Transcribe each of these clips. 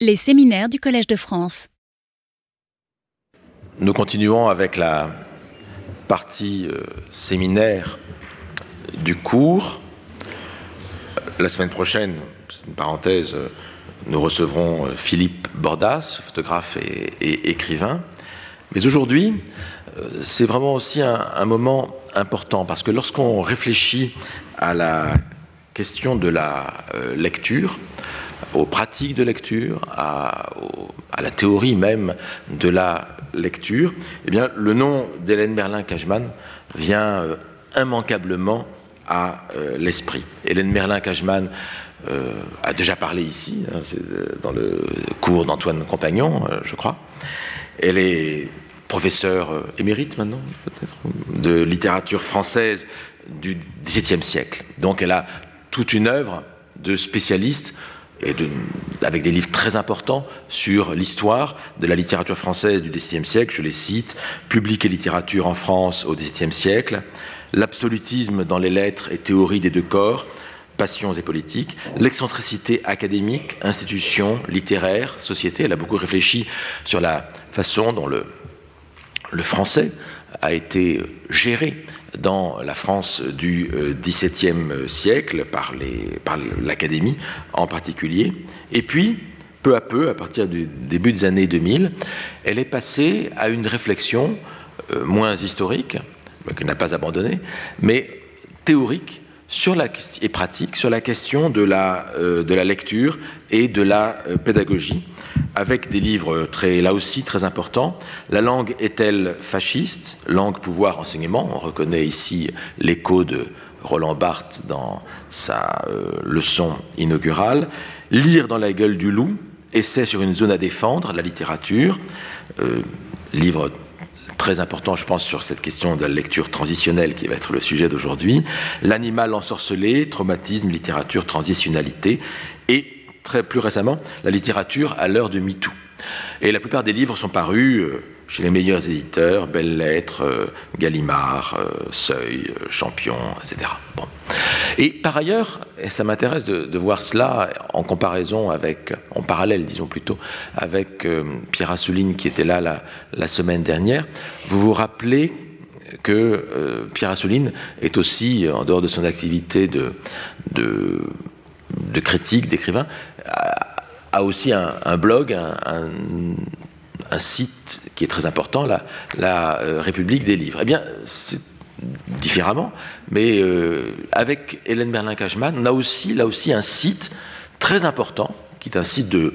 Les séminaires du Collège de France. Nous continuons avec la partie euh, séminaire du cours. La semaine prochaine, une parenthèse, euh, nous recevrons euh, Philippe Bordas, photographe et, écrivain. Mais aujourd'hui, c'est vraiment aussi un, moment important parce que lorsqu'on réfléchit à la question de la lecture, aux pratiques de lecture, à, la théorie même de la lecture, eh bien, le nom d'Hélène Merlin-Cajman vient euh, immanquablement à euh, l'esprit. Hélène Merlin-Cajman euh, a déjà parlé ici, hein, dans le cours d'Antoine Compagnon, je crois. Elle est professeure émérite maintenant, peut-être, de littérature française du XVIIe siècle. Donc elle a toute une œuvre de spécialiste et avec des livres très importants sur l'histoire de la littérature française du XVIIe siècle, je les cite, Public et littérature en France au XVIIe siècle, L'absolutisme dans les lettres et théories des deux corps, Passions et politiques, l'excentricité académique, institutions, littéraires, société. Elle a beaucoup réfléchi sur la façon dont le, le français a été géré dans la France du XVIIe euh, siècle, par l'Académie en particulier. Et puis, peu à peu, à partir du début des années 2000, elle est passée à une réflexion euh, moins historique, qu'elle n'a pas abandonnée, mais théorique sur la, et pratique sur la question de la, euh, de la lecture et de la pédagogie avec des livres très, là aussi très importants. La langue est-elle fasciste? Langue, pouvoir, enseignement. On reconnaît ici l'écho de Roland Barthes dans sa euh, leçon inaugurale. Lire dans la gueule du loup, essai sur une zone à défendre, la littérature. Euh, livre très important, je pense, sur cette question de la lecture transitionnelle qui va être le sujet d'aujourd'hui. L'animal ensorcelé, traumatisme, littérature, transitionnalité. Et plus récemment la littérature à l'heure de MeToo. Et la plupart des livres sont parus euh, chez les meilleurs éditeurs, Belles Lettres, euh, Gallimard, euh, Seuil, Champion, etc. Et par ailleurs, et ça m'intéresse de, voir cela en comparaison avec, en parallèle, disons plutôt, avec Pierre Assouline qui était là la, semaine dernière, vous vous rappelez que Pierre Assouline est aussi, en dehors de son activité de critique, d'écrivain, a aussi un, blog, un, site qui est très important, la, euh, République des livres. Eh bien, c'est différemment, mais euh, avec Hélène Berlin-Cashman, on a aussi là aussi un site très important, qui est un site de,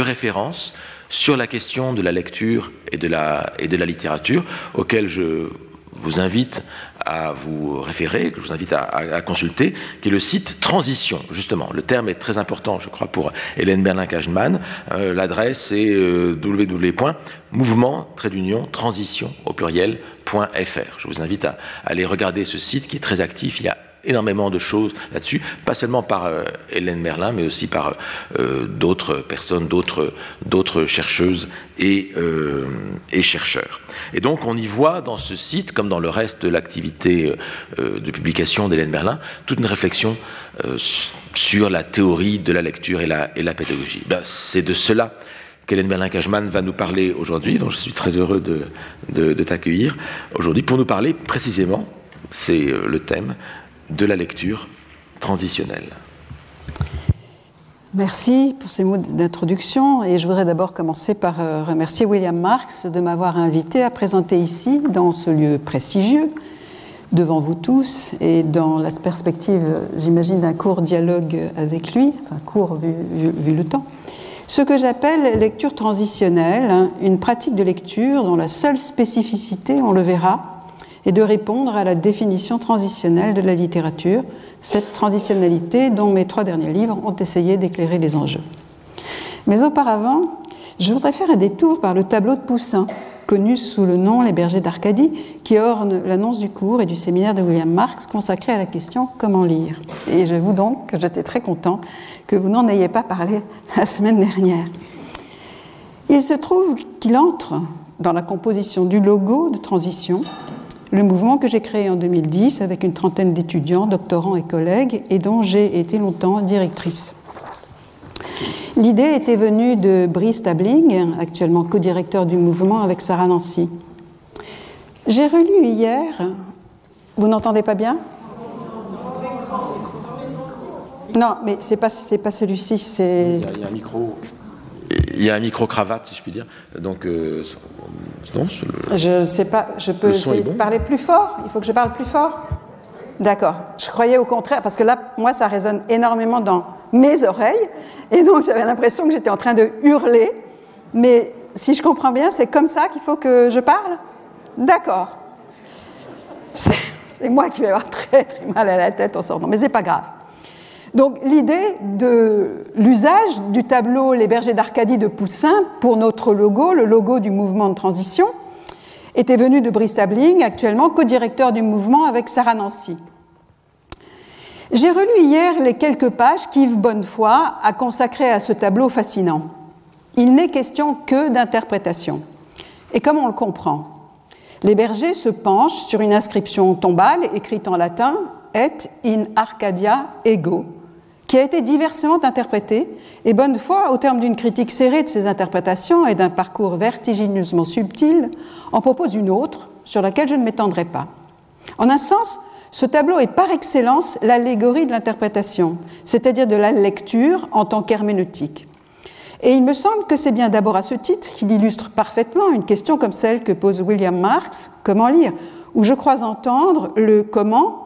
référence sur la question de la lecture et de la littérature, auquel je vous invite à vous référer, que je vous invite à, consulter, qui est le site Transition, justement. Le terme est très important, je crois, pour Hélène Berlin-Cajman. Euh, l'adresse est euh, www.mouvement, trait d'union, transition, au pluriel.fr. Je vous invite à, à aller regarder ce site qui est très actif. Il y a énormément de choses là-dessus, pas seulement par euh, Hélène Merlin, mais aussi par euh, d'autres personnes, d'autres, chercheuses et, euh, et, chercheurs. Et donc on y voit dans ce site, comme dans le reste de l'activité de publication d'Hélène Merlin, toute une réflexion sur la théorie de la lecture et la, pédagogie. Ben, c'est de cela qu'Hélène Merlin-Cajman va nous parler aujourd'hui, donc je suis très heureux de t'accueillir aujourd'hui pour nous parler précisément, c'est le thème, de la lecture transitionnelle. Merci pour ces mots d'introduction et je voudrais d'abord commencer par euh, remercier William Marx de m'avoir invité à présenter ici, dans ce lieu prestigieux, devant vous tous et dans la perspective, j'imagine, d'un court dialogue avec lui, enfin court vu, vu le temps, ce que j'appelle lecture transitionnelle, hein, une pratique de lecture dont la seule spécificité, on le verra, et de répondre à la définition transitionnelle de la littérature, cette transitionnalité dont mes trois derniers livres ont essayé d'éclairer les enjeux. Mais auparavant, je voudrais faire un détour par le tableau de Poussin, connu sous le nom Les bergers d'Arcadie, qui orne l'annonce du cours et du séminaire de William Marx consacré à la question comment lire? Et j'avoue donc que j'étais très content que vous n'en ayez pas parlé la semaine dernière. Il se trouve qu'il entre dans la composition du logo de transition le mouvement que j'ai créé en 2010 avec une trentaine d'étudiants, doctorants et collègues, et dont j'ai été longtemps directrice. L'idée était venue de Brice Tabling, actuellement co-directeur du mouvement avec Sarah Nancy. J'ai relu hier. Vous n'entendez pas bien? Non, mais c'est pas pas celui-ci. C'est. Il y a un micro. Il y a un micro cravate, si je puis dire. Donc euh, non. Je ne sais pas. Je peux essayer de parler plus fort? Il faut que je parle plus fort? D'accord. Je croyais au contraire, parce que là, moi, ça résonne énormément dans mes oreilles, et donc j'avais l'impression que j'étais en train de hurler. Mais si je comprends bien, c'est comme ça qu'il faut que je parle? D'accord. C'est moi qui vais avoir très très mal à la tête en sortant, mais c'est pas grave. Donc l'idée de l'usage du tableau Les bergers d'Arcadie de Poussin pour notre logo, le logo du mouvement de transition, était venue de Brice Tabling, actuellement co-directeur du mouvement avec Sarah Nancy. J'ai relu hier les quelques pages qu'Yves Bonnefoy a consacrées à ce tableau fascinant. Il n'est question que d'interprétation. Et comme on le comprend, les bergers se penchent sur une inscription tombale écrite en latin Et in Arcadia ego, qui a été diversement interprétée, et Bonnefoy, au terme d'une critique serrée de ces interprétations et d'un parcours vertigineusement subtil, en propose une autre, sur laquelle je ne m'étendrai pas. En un sens, ce tableau est par excellence l'allégorie de l'interprétation, c'est-à-dire de la lecture en tant qu'herméneutique. Et il me semble que c'est bien d'abord à ce titre qu'il illustre parfaitement une question comme celle que pose William Marx, comment lire, où je crois entendre le comment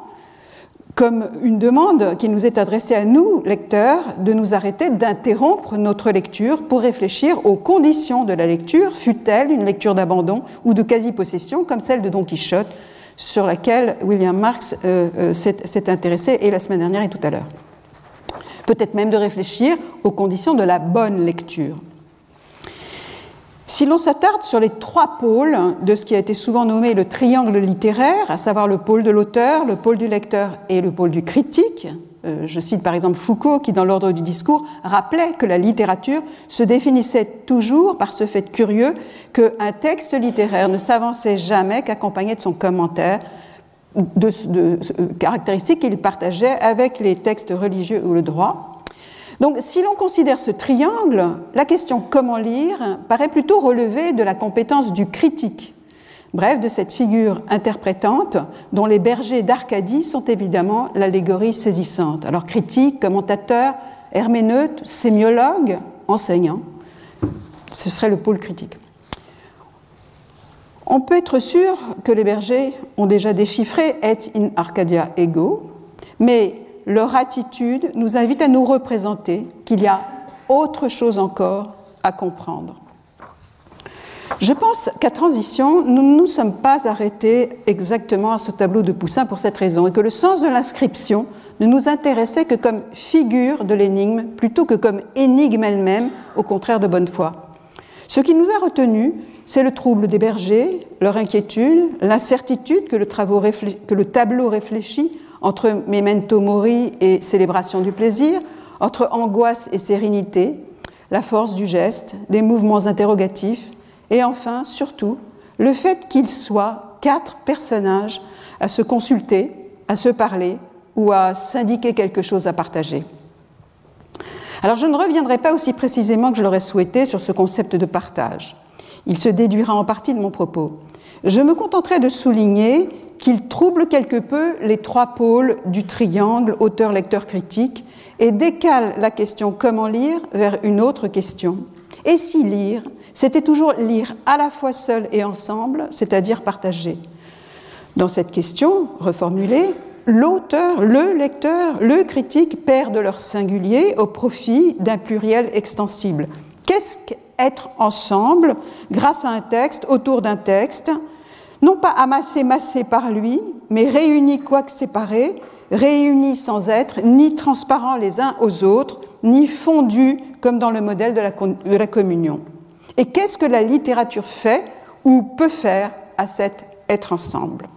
comme une demande qui nous est adressée à nous, lecteurs, de nous arrêter d'interrompre notre lecture pour réfléchir aux conditions de la lecture, fut-elle une lecture d'abandon ou de quasi-possession, comme celle de Don Quichotte, sur laquelle William Marx euh, euh, s'est intéressé et la semaine dernière et tout à l'heure. Peut-être même de réfléchir aux conditions de la bonne lecture. Si l'on s'attarde sur les trois pôles de ce qui a été souvent nommé le triangle littéraire, à savoir le pôle de l'auteur, le pôle du lecteur et le pôle du critique, euh, je cite par exemple Foucault qui, dans l'ordre du discours, rappelait que la littérature se définissait toujours par ce fait curieux qu'un texte littéraire ne s'avançait jamais qu'accompagné de son commentaire de, de, caractéristiques qu'il partageait avec les textes religieux ou le droit. Donc, si l'on considère ce triangle, la question comment lire paraît plutôt relever de la compétence du critique, Bref, de cette figure interprétante dont les bergers d'Arcadie sont évidemment l'allégorie saisissante. Alors critique, commentateur, herméneute, sémiologue, enseignant, ce serait le pôle critique. On peut être sûr que les bergers ont déjà déchiffré Et in Arcadia ego, mais leur attitude nous invite à nous représenter qu'il y a autre chose encore à comprendre. Je pense qu'à transition, nous ne nous sommes pas arrêtés exactement à ce tableau de Poussin pour cette raison, et que le sens de l'inscription ne nous intéressait que comme figure de l'énigme plutôt que comme énigme elle-même, au contraire de bonne foi. Ce qui nous a retenus, c'est le trouble des bergers, leur inquiétude, l'incertitude que, le tableau réfléchit entre memento mori et célébration du plaisir, entre angoisse et sérénité, la force du geste, des mouvements interrogatifs, et enfin, surtout, le fait qu'ils soient quatre personnages à se consulter, à se parler ou à s'indiquer quelque chose à partager. Alors je ne reviendrai pas aussi précisément que je l'aurais souhaité sur ce concept de partage. Il se déduira en partie de mon propos. Je me contenterai de souligner qu'il trouble quelque peu les trois pôles du triangle auteur-lecteur-critique et décale la question comment lire vers une autre question. Et si lire c'était toujours lire à la fois seul et ensemble, c'est-à-dire partager. Dans cette question reformulée, l'auteur, le lecteur, le critique perdent leur singulier au profit d'un pluriel extensible. Qu'est-ce qu'être ensemble grâce à un texte, autour d'un texte, non pas amassé, massé par lui, mais réunis quoique séparés, réunis sans être ni transparents les uns aux autres, ni fondus comme dans le modèle de la, de la communion. Et qu'est-ce que la littérature fait ou peut faire à cet être ensemble?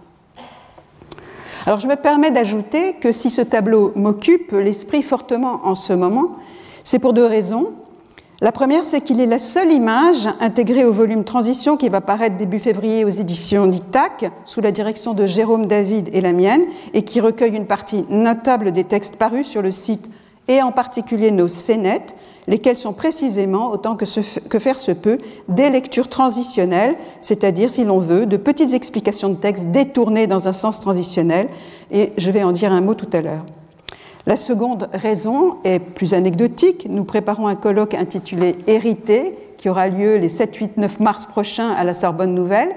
Alors je me permets d'ajouter que si ce tableau m'occupe l'esprit fortement en ce moment, c'est pour deux raisons. La première, c'est qu'il est la seule image intégrée au volume Transition qui va paraître début février aux éditions d'ITAC, sous la direction de Jérôme David et la mienne, et qui recueille une partie notable des textes parus sur le site, et en particulier nos scénettes, lesquelles sont précisément, autant que, faire se peut, des lectures transitionnelles, c'est-à-dire, si l'on veut, de petites explications de texte détournées dans un sens transitionnel, et je vais en dire un mot tout à l'heure. La seconde raison est plus anecdotique. Nous préparons un colloque intitulé Hérité, qui aura lieu les 7, 8, 9 mars prochains à la Sorbonne Nouvelle,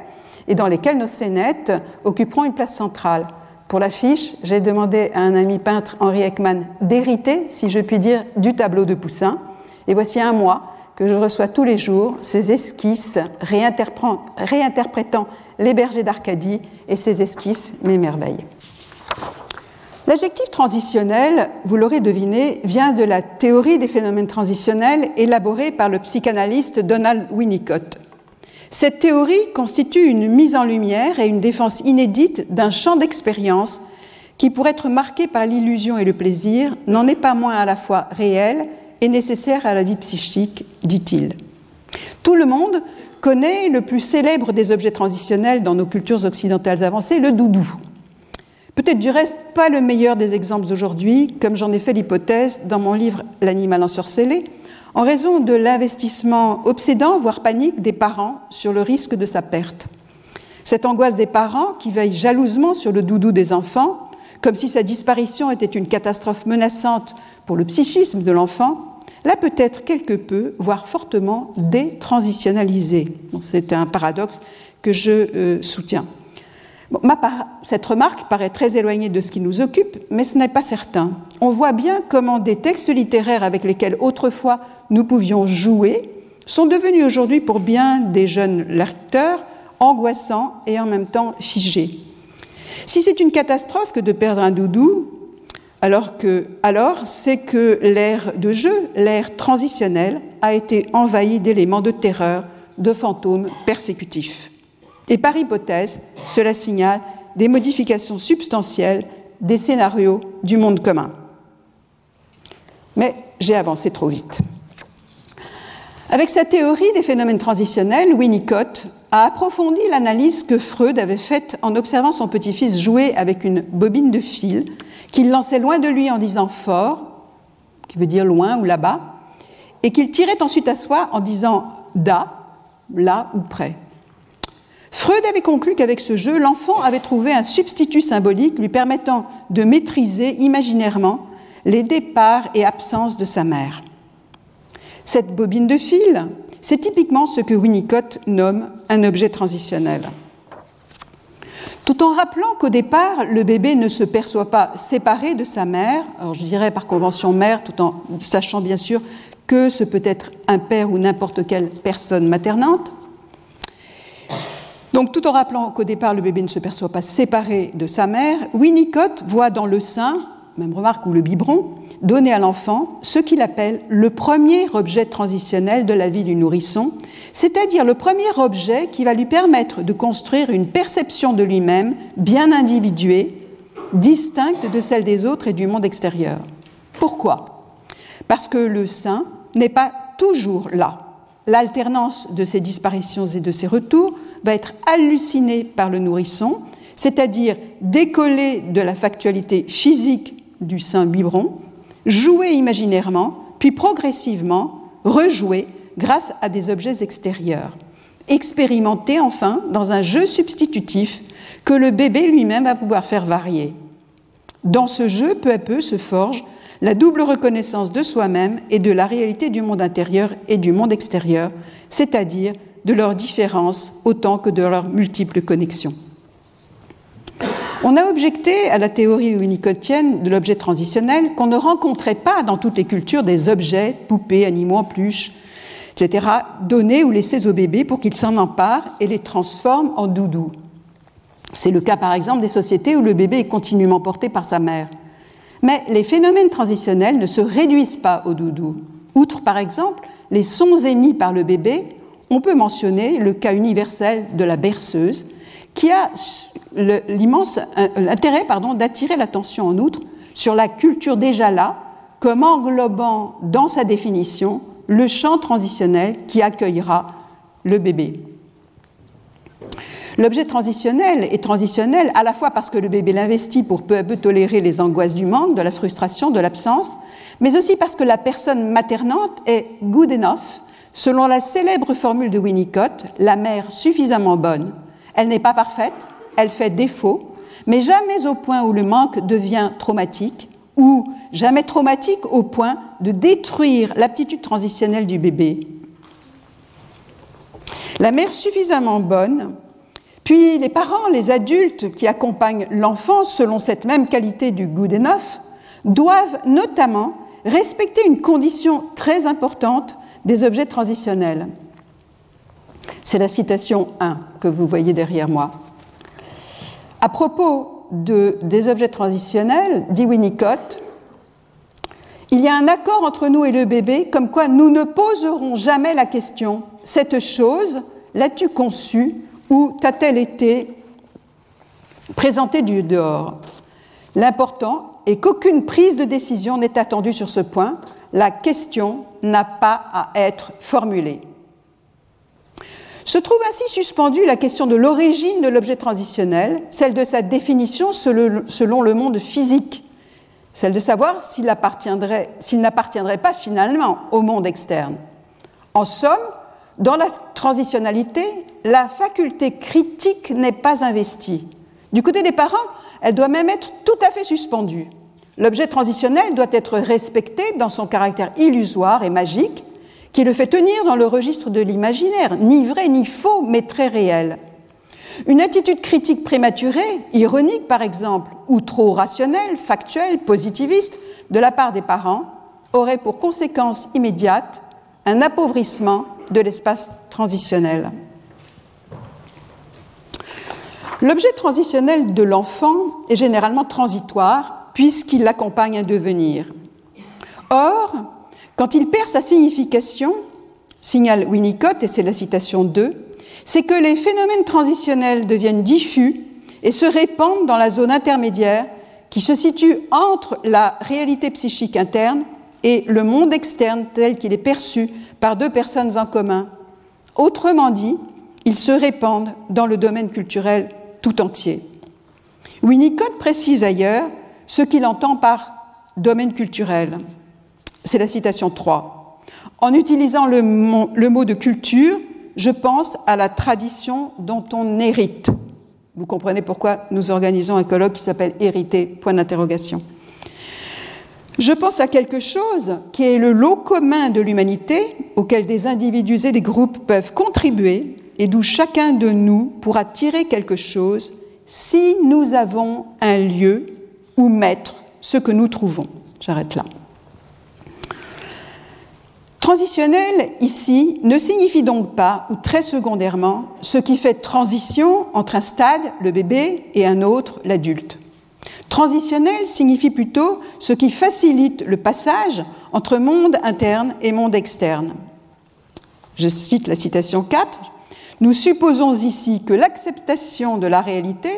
et dans lesquels nos scénettes occuperont une place centrale. Pour l'affiche, j'ai demandé à un ami peintre, Henri Ekman, d'hériter, si je puis dire, du tableau de Poussin. Et voici un mois que je reçois tous les jours ces esquisses réinterprétant les bergers d'Arcadie, et ces esquisses m'émerveillent. L'adjectif transitionnel, vous l'aurez deviné, vient de la théorie des phénomènes transitionnels élaborée par le psychanalyste Donald Winnicott. Cette théorie constitue une mise en lumière et une défense inédite d'un champ d'expérience qui, pour être marqué par l'illusion et le plaisir, n'en est pas moins à la fois réel et nécessaire à la vie psychique, dit-il. Tout le monde connaît le plus célèbre des objets transitionnels dans nos cultures occidentales avancées, le doudou. Peut-être du reste pas le meilleur des exemples aujourd'hui, comme j'en ai fait l'hypothèse dans mon livre L'animal ensorcelé, en raison de l'investissement obsédant, voire panique, des parents sur le risque de sa perte. Cette angoisse des parents qui veillent jalousement sur le doudou des enfants, comme si sa disparition était une catastrophe menaçante pour le psychisme de l'enfant, l'a peut-être quelque peu, voire fortement détransitionnalisé. C'est un paradoxe que je euh, soutiens cette remarque paraît très éloignée de ce qui nous occupe, mais ce n'est pas certain. On voit bien comment des textes littéraires avec lesquels autrefois nous pouvions jouer sont devenus aujourd'hui pour bien des jeunes lecteurs angoissants et en même temps figés. Si c'est une catastrophe que de perdre un doudou, alors, alors c'est que l'ère de jeu, l'ère transitionnelle, a été envahie d'éléments de terreur, de fantômes persécutifs. Et par hypothèse, cela signale des modifications substantielles des scénarios du monde commun. Mais j'ai avancé trop vite. Avec sa théorie des phénomènes transitionnels, Winnicott a approfondi l'analyse que Freud avait faite en observant son petit-fils jouer avec une bobine de fil qu'il lançait loin de lui en disant fort, qui veut dire loin ou là-bas, et qu'il tirait ensuite à soi en disant da, là ou près. Freud avait conclu qu'avec ce jeu, l'enfant avait trouvé un substitut symbolique lui permettant de maîtriser imaginairement les départs et absences de sa mère. Cette bobine de fil, c'est typiquement ce que Winnicott nomme un objet transitionnel. Tout en rappelant qu'au départ, le bébé ne se perçoit pas séparé de sa mère, alors je dirais par convention mère, tout en sachant bien sûr que ce peut être un père ou n'importe quelle personne maternante, donc, tout en rappelant qu'au départ, le bébé ne se perçoit pas séparé de sa mère, Winnicott voit dans le sein, même remarque, ou le biberon, donné à l'enfant ce qu'il appelle le premier objet transitionnel de la vie du nourrisson, c'est-à-dire le premier objet qui va lui permettre de construire une perception de lui-même bien individuée, distincte de celle des autres et du monde extérieur. Pourquoi? Parce que le sein n'est pas toujours là. L'alternance de ces disparitions et de ces retours va être halluciné par le nourrisson, c'est-à-dire décoller de la factualité physique du sein biberon, jouer imaginairement, puis progressivement rejouer grâce à des objets extérieurs. Expérimenter enfin dans un jeu substitutif que le bébé lui-même va pouvoir faire varier. Dans ce jeu, peu à peu, se forge la double reconnaissance de soi-même et de la réalité du monde intérieur et du monde extérieur, c'est-à-dire de leurs différences autant que de leurs multiples connexions. On a objecté à la théorie winnicottienne de l'objet transitionnel qu'on ne rencontrait pas dans toutes les cultures des objets, poupées, animaux en etc., donnés ou laissés au bébé pour qu'il s'en empare et les transforme en doudou. C'est le cas par exemple des sociétés où le bébé est continuellement porté par sa mère. Mais les phénomènes transitionnels ne se réduisent pas au doudou. Outre par exemple les sons émis par le bébé on peut mentionner le cas universel de la berceuse, qui a l'immense intérêt d'attirer l'attention en outre sur la culture déjà là, comme englobant dans sa définition le champ transitionnel qui accueillera le bébé. L'objet transitionnel est transitionnel à la fois parce que le bébé l'investit pour peu à peu tolérer les angoisses du manque, de la frustration, de l'absence, mais aussi parce que la personne maternante est good enough, selon la célèbre formule de Winnicott, la mère suffisamment bonne. Elle n'est pas parfaite, elle fait défaut, mais jamais au point où le manque devient traumatique, ou jamais traumatique au point de détruire l'aptitude transitionnelle du bébé. La mère suffisamment bonne, puis les parents, les adultes qui accompagnent l'enfant selon cette même qualité du good enough, doivent notamment respecter une condition très importante des objets transitionnels. C'est la citation 1 que vous voyez derrière moi. À propos de, des objets transitionnels, dit Winnicott, il y a un accord entre nous et le bébé comme quoi nous ne poserons jamais la question cette chose, l'as-tu conçue ou t'a-t-elle été présentée du dehors? L'important est qu'aucune prise de décision n'est attendue sur ce point. La question n'a pas à être formulée. Se trouve ainsi suspendue la question de l'origine de l'objet transitionnel, celle de sa définition selon le monde physique, celle de savoir s'il n'appartiendrait pas finalement au monde externe. En somme, dans la transitionnalité, la faculté critique n'est pas investie. Du côté des parents, elle doit même être tout à fait suspendue. L'objet transitionnel doit être respecté dans son caractère illusoire et magique, qui le fait tenir dans le registre de l'imaginaire, ni vrai ni faux, mais très réel. Une attitude critique prématurée, ironique par exemple, ou trop rationnelle, factuelle, positiviste, de la part des parents, aurait pour conséquence immédiate un appauvrissement de l'espace transitionnel. L'objet transitionnel de l'enfant est généralement transitoire puisqu'il l'accompagne à devenir. Or, quand il perd sa signification, signale Winnicott, et c'est la citation 2, c'est que les phénomènes transitionnels deviennent diffus et se répandent dans la zone intermédiaire qui se situe entre la réalité psychique interne et le monde externe tel qu'il est perçu par deux personnes en commun. Autrement dit, ils se répandent dans le domaine culturel tout entier. Winnicott précise ailleurs ce qu'il entend par domaine culturel. C'est la citation 3. En utilisant le mot, de culture, je pense à la tradition dont on hérite. Vous comprenez pourquoi nous organisons un colloque qui s'appelle Hériter, point d'interrogation. Je pense à quelque chose qui est le lot commun de l'humanité auquel des individus et des groupes peuvent contribuer et d'où chacun de nous pourra tirer quelque chose si nous avons un lieu où mettre ce que nous trouvons. J'arrête là. Transitionnel, ici, ne signifie donc pas, ou très secondairement, ce qui fait transition entre un stade, le bébé, et un autre, l'adulte. Transitionnel signifie plutôt ce qui facilite le passage entre monde interne et monde externe. Je cite la citation 4, nous supposons ici que l'acceptation de la réalité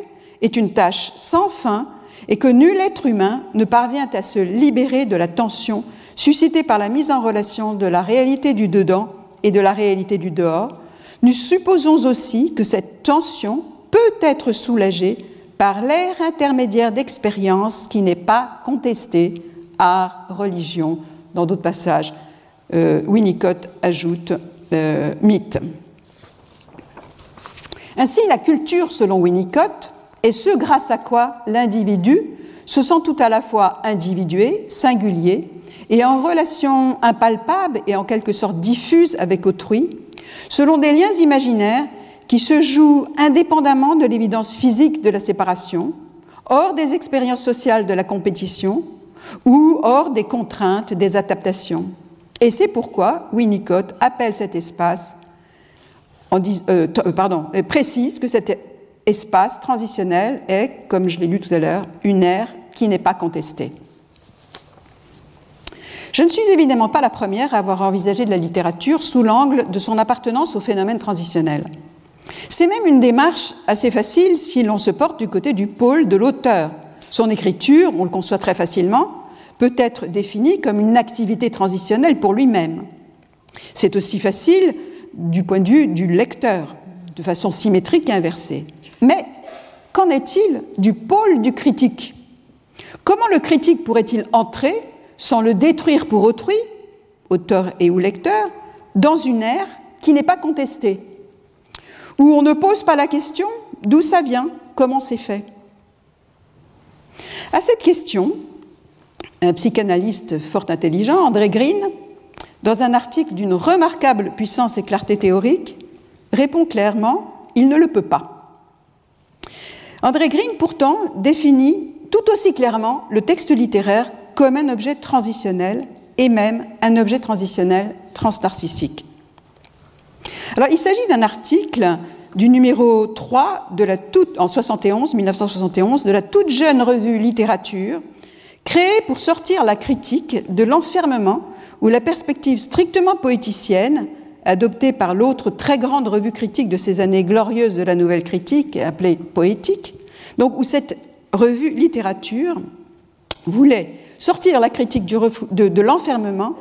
est une tâche sans fin et que nul être humain ne parvient à se libérer de la tension suscitée par la mise en relation de la réalité du dedans et de la réalité du dehors. Nous supposons aussi que cette tension peut être soulagée par l'air intermédiaire d'expérience qui n'est pas contesté, art, religion. Dans d'autres passages, euh, Winnicott ajoute euh, mythe. Ainsi, la culture, selon Winnicott, est ce grâce à quoi l'individu se sent tout à la fois individué, singulier, et en relation impalpable et en quelque sorte diffuse avec autrui, selon des liens imaginaires qui se jouent indépendamment de l'évidence physique de la séparation, hors des expériences sociales de la compétition ou hors des contraintes des adaptations. Et c'est pourquoi Winnicott appelle cet espace euh, euh, pardon, précise que cet espace transitionnel est, comme je l'ai lu tout à l'heure, une ère qui n'est pas contestée. Je ne suis évidemment pas la première à avoir envisagé de la littérature sous l'angle de son appartenance au phénomène transitionnel. C'est même une démarche assez facile si l'on se porte du côté du pôle de l'auteur. Son écriture, on le conçoit très facilement, peut être définie comme une activité transitionnelle pour lui-même. C'est aussi facile du point de vue du lecteur, de façon symétrique et inversée. Mais qu'en est-il du pôle du critique? Comment le critique pourrait-il entrer sans le détruire pour autrui, auteur et ou lecteur, dans une ère qui n'est pas contestée, où on ne pose pas la question d'où ça vient, comment c'est fait? À cette question, un psychanalyste fort intelligent, André Green, dans un article d'une remarquable puissance et clarté théorique, répond clairement il ne le peut pas. André Green, pourtant, définit tout aussi clairement le texte littéraire comme un objet transitionnel et même un objet transitionnel transnarcissique. Alors, il s'agit d'un article du numéro 3 de la toute, en 71, 1971 de la toute jeune revue Littérature, créée pour sortir la critique de l'enfermement ou la perspective strictement poéticienne, adoptée par l'autre très grande revue critique de ces années glorieuses de la nouvelle critique, appelée Poétique, donc où cette revue Littérature voulait sortir la critique de, de l'enfermement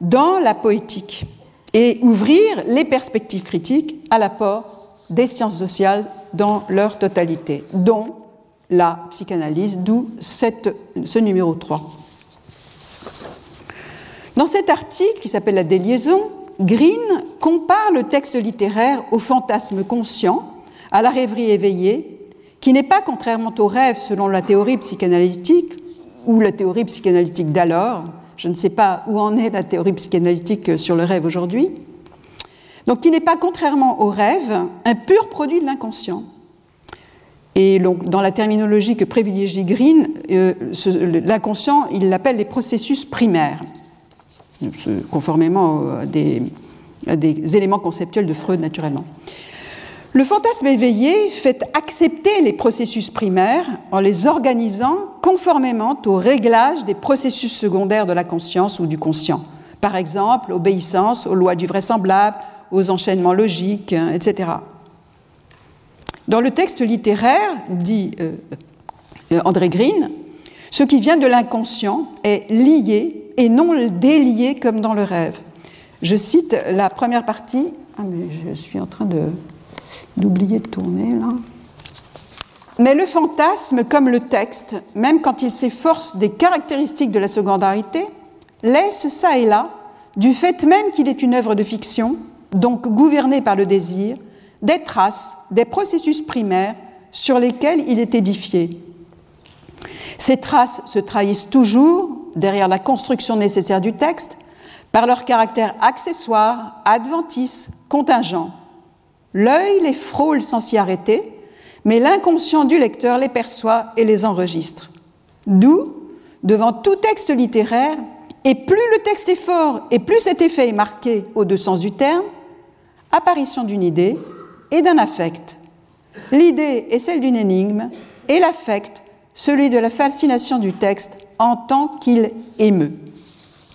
dans la poétique et ouvrir les perspectives critiques à l'apport des sciences sociales dans leur totalité, dont la psychanalyse, d'où ce numéro 3. Dans cet article qui s'appelle La déliaison, Green compare le texte littéraire au fantasme conscient, à la rêverie éveillée, qui n'est pas, contrairement au rêve selon la théorie psychanalytique ou la théorie psychanalytique d'alors, je ne sais pas où en est la théorie psychanalytique sur le rêve aujourd'hui, donc qui n'est pas, contrairement au rêve, un pur produit de l'inconscient. Et donc, dans la terminologie que privilégie Green, euh, l'inconscient, il l'appelle les processus primaires conformément à des, éléments conceptuels de Freud naturellement. Le fantasme éveillé fait accepter les processus primaires en les organisant conformément au réglage des processus secondaires de la conscience ou du conscient. Par exemple, obéissance aux lois du vraisemblable, aux enchaînements logiques, etc. Dans le texte littéraire, dit euh, euh, André Green, ce qui vient de l'inconscient est lié et non délié comme dans le rêve. Je cite la première partie. Ah, mais je suis en train d'oublier de tourner là. Mais le fantasme, comme le texte, même quand il s'efforce des caractéristiques de la secondarité, laisse ça et là, du fait même qu'il est une œuvre de fiction, donc gouvernée par le désir, des traces, des processus primaires sur lesquels il est édifié. Ces traces se trahissent toujours derrière la construction nécessaire du texte par leur caractère accessoire, adventice, contingent. L'œil les frôle sans s'y arrêter, mais l'inconscient du lecteur les perçoit et les enregistre. D'où, devant tout texte littéraire, et plus le texte est fort et plus cet effet est marqué aux deux sens du terme, apparition d'une idée et d'un affect. L'idée est celle d'une énigme et l'affect celui de la fascination du texte en tant qu'il émeut.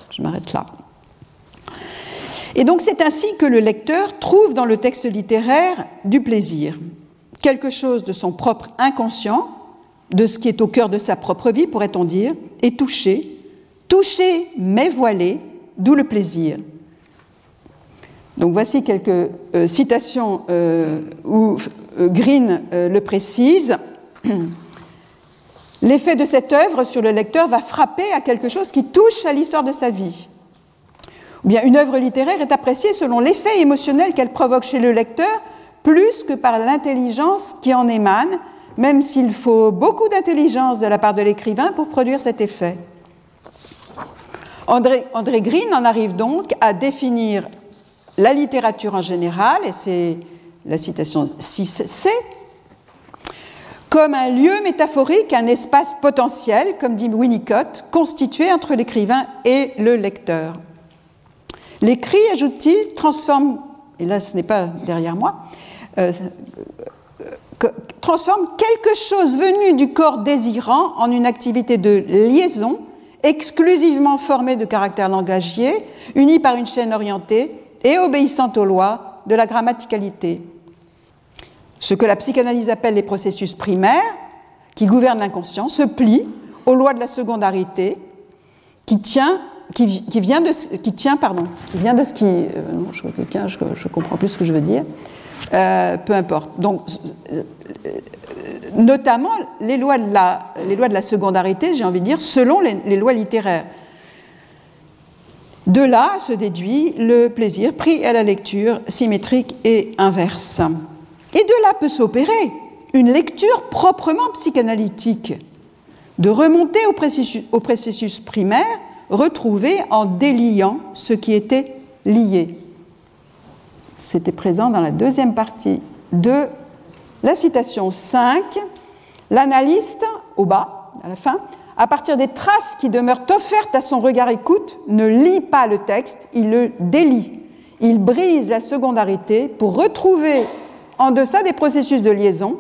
Je m'arrête là. Et donc c'est ainsi que le lecteur trouve dans le texte littéraire du plaisir, quelque chose de son propre inconscient, de ce qui est au cœur de sa propre vie, pourrait-on dire, et touché, touché mais voilé, d'où le plaisir. Donc voici quelques euh, citations euh, où euh, Green le précise. L'effet de cette œuvre sur le lecteur va frapper à quelque chose qui touche à l'histoire de sa vie. Ou bien une œuvre littéraire est appréciée selon l'effet émotionnel qu'elle provoque chez le lecteur, plus que par l'intelligence qui en émane, même s'il faut beaucoup d'intelligence de la part de l'écrivain pour produire cet effet. André, André Green en arrive donc à définir la littérature en général, et c'est la citation 6c, comme un lieu métaphorique, un espace potentiel, comme dit Winnicott, constitué entre l'écrivain et le lecteur. L'écrit, ajoute-t-il, transforme, et là ce n'est pas derrière moi, euh, transforme quelque chose venu du corps désirant en une activité de liaison exclusivement formée de caractères langagiers, unie par une chaîne orientée et obéissante aux lois de la grammaticalité. Ce que la psychanalyse appelle les processus primaires, qui gouvernent l'inconscient, se plient aux lois de la secondarité, qui tient, qui, vient de, qui tient, pardon, qui vient de ce qui, euh, non, je, je, je, comprends plus ce que je veux dire. Euh, peu importe. Donc, euh, notamment les lois de la, les lois de la secondarité, j'ai envie de dire, selon les, lois littéraires. De là se déduit le plaisir pris à la lecture symétrique et inverse. Et de là peut s'opérer une lecture proprement psychanalytique, de remonter au processus, primaire retrouvé en déliant ce qui était lié. C'était présent dans la deuxième partie de la citation 5. L'analyste, au bas, à la fin, à partir des traces qui demeurent offertes à son regard écoute, ne lit pas le texte, il le délie. Il brise la secondarité pour retrouver en deçà des processus de liaison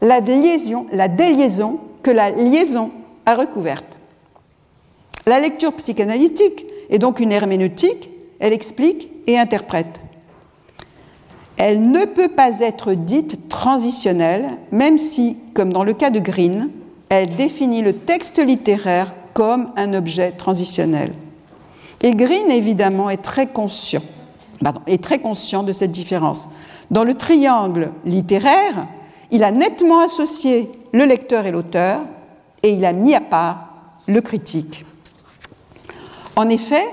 la, liaison, la déliaison que la liaison a recouverte. La lecture psychanalytique est donc une herméneutique, elle explique et interprète. Elle ne peut pas être dite transitionnelle, même si, comme dans le cas de Green, elle définit le texte littéraire comme un objet transitionnel. Et Green, évidemment, est très conscient, est très conscient de cette différence. Dans le triangle littéraire, il a nettement associé le lecteur et l'auteur, et il a mis à part le critique. En effet,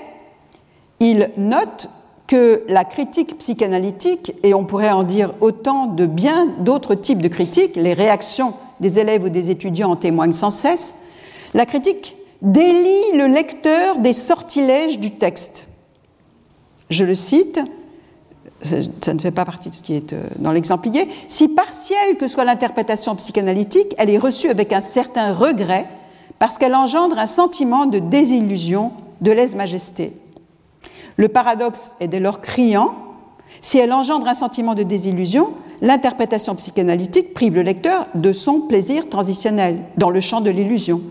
il note que la critique psychanalytique, et on pourrait en dire autant de bien d'autres types de critiques, les réactions des élèves ou des étudiants en témoignent sans cesse, la critique délie le lecteur des sortilèges du texte. Je le cite, ça ne fait pas partie de ce qui est euh, dans l'exemplier, si partielle que soit l'interprétation psychanalytique, elle est reçue avec un certain regret parce qu'elle engendre un sentiment de désillusion, de lèse-majesté. Le paradoxe est dès lors criant. Si elle engendre un sentiment de désillusion, l'interprétation psychanalytique prive le lecteur de son plaisir transitionnel dans le champ de l'illusion.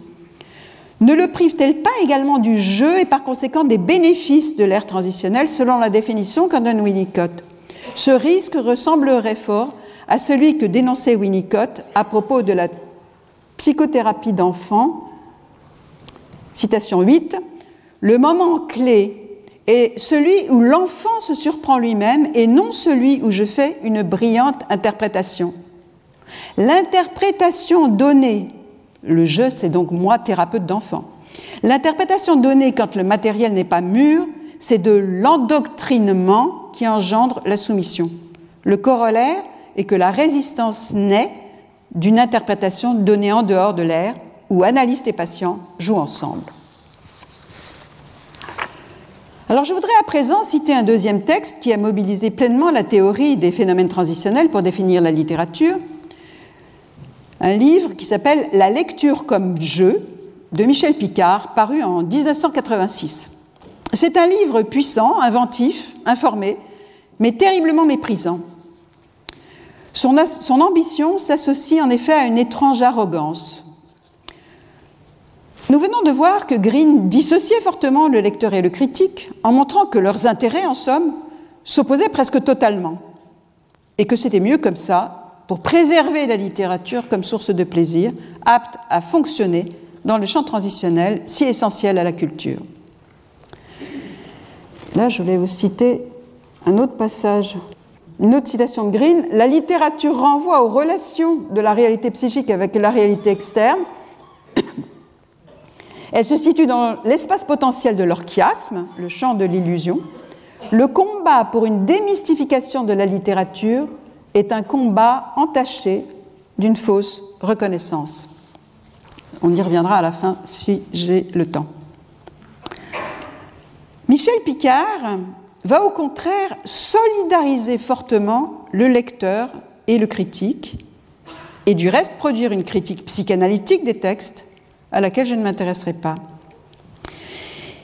Ne le prive-t-elle pas également du jeu et par conséquent des bénéfices de l'ère transitionnelle selon la définition qu'en donne Winnicott? Ce risque ressemblerait fort à celui que dénonçait Winnicott à propos de la psychothérapie d'enfants. Citation 8. Le moment clé est celui où l'enfant se surprend lui-même et non celui où je fais une brillante interprétation. L'interprétation donnée, le je c'est donc moi thérapeute d'enfant, l'interprétation donnée quand le matériel n'est pas mûr, c'est de l'endoctrinement qui engendre la soumission. Le corollaire est que la résistance naît d'une interprétation donnée en dehors de l'air où analystes et patients jouent ensemble. Alors je voudrais à présent citer un deuxième texte qui a mobilisé pleinement la théorie des phénomènes transitionnels pour définir la littérature, un livre qui s'appelle La lecture comme jeu de Michel Picard, paru en 1986. C'est un livre puissant, inventif, informé, mais terriblement méprisant. Son, ambition s'associe en effet à une étrange arrogance, nous venons de voir que Green dissociait fortement le lecteur et le critique en montrant que leurs intérêts, en somme, s'opposaient presque totalement et que c'était mieux comme ça pour préserver la littérature comme source de plaisir, apte à fonctionner dans le champ transitionnel si essentiel à la culture. Là, je voulais vous citer un autre passage, une autre citation de Green. La littérature renvoie aux relations de la réalité psychique avec la réalité externe elle se situe dans l'espace potentiel de l'orchiasme, le champ de l'illusion. Le combat pour une démystification de la littérature est un combat entaché d'une fausse reconnaissance. On y reviendra à la fin si j'ai le temps. Michel Picard va au contraire solidariser fortement le lecteur et le critique, et du reste produire une critique psychanalytique des textes à laquelle je ne m'intéresserai pas.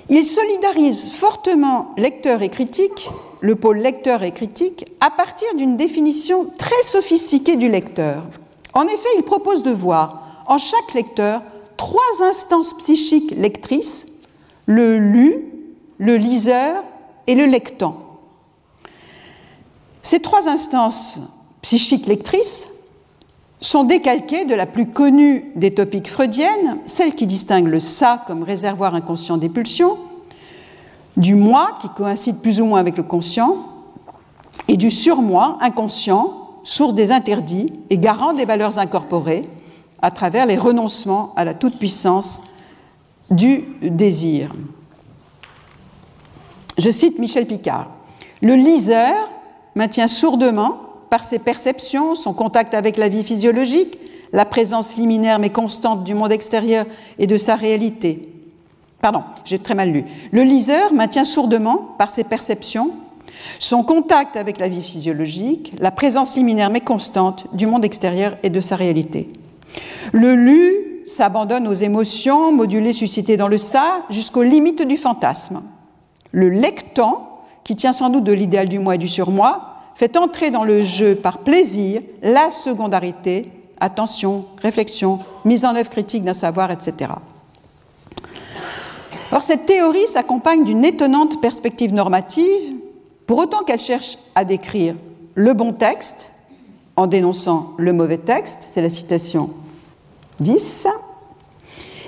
Il solidarise fortement lecteur et critique, le pôle lecteur et critique, à partir d'une définition très sophistiquée du lecteur. En effet, il propose de voir en chaque lecteur trois instances psychiques lectrices, le lu, le liseur et le lectant. Ces trois instances psychiques lectrices sont décalquées de la plus connue des topiques freudiennes, celle qui distingue le ça comme réservoir inconscient des pulsions, du moi qui coïncide plus ou moins avec le conscient, et du surmoi inconscient, source des interdits et garant des valeurs incorporées à travers les renoncements à la toute-puissance du désir. Je cite Michel Picard. Le liseur maintient sourdement, par ses perceptions, son contact avec la vie physiologique, la présence liminaire mais constante du monde extérieur et de sa réalité. Pardon, j'ai très mal lu. Le liseur maintient sourdement, par ses perceptions, son contact avec la vie physiologique, la présence liminaire mais constante du monde extérieur et de sa réalité. Le lu s'abandonne aux émotions modulées suscitées dans le ça jusqu'aux limites du fantasme. Le lectant, qui tient sans doute de l'idéal du moi et du surmoi, fait entrer dans le jeu par plaisir la secondarité, attention, réflexion, mise en œuvre critique d'un savoir, etc. Or, cette théorie s'accompagne d'une étonnante perspective normative pour autant qu'elle cherche à décrire le bon texte en dénonçant le mauvais texte, c'est la citation 10,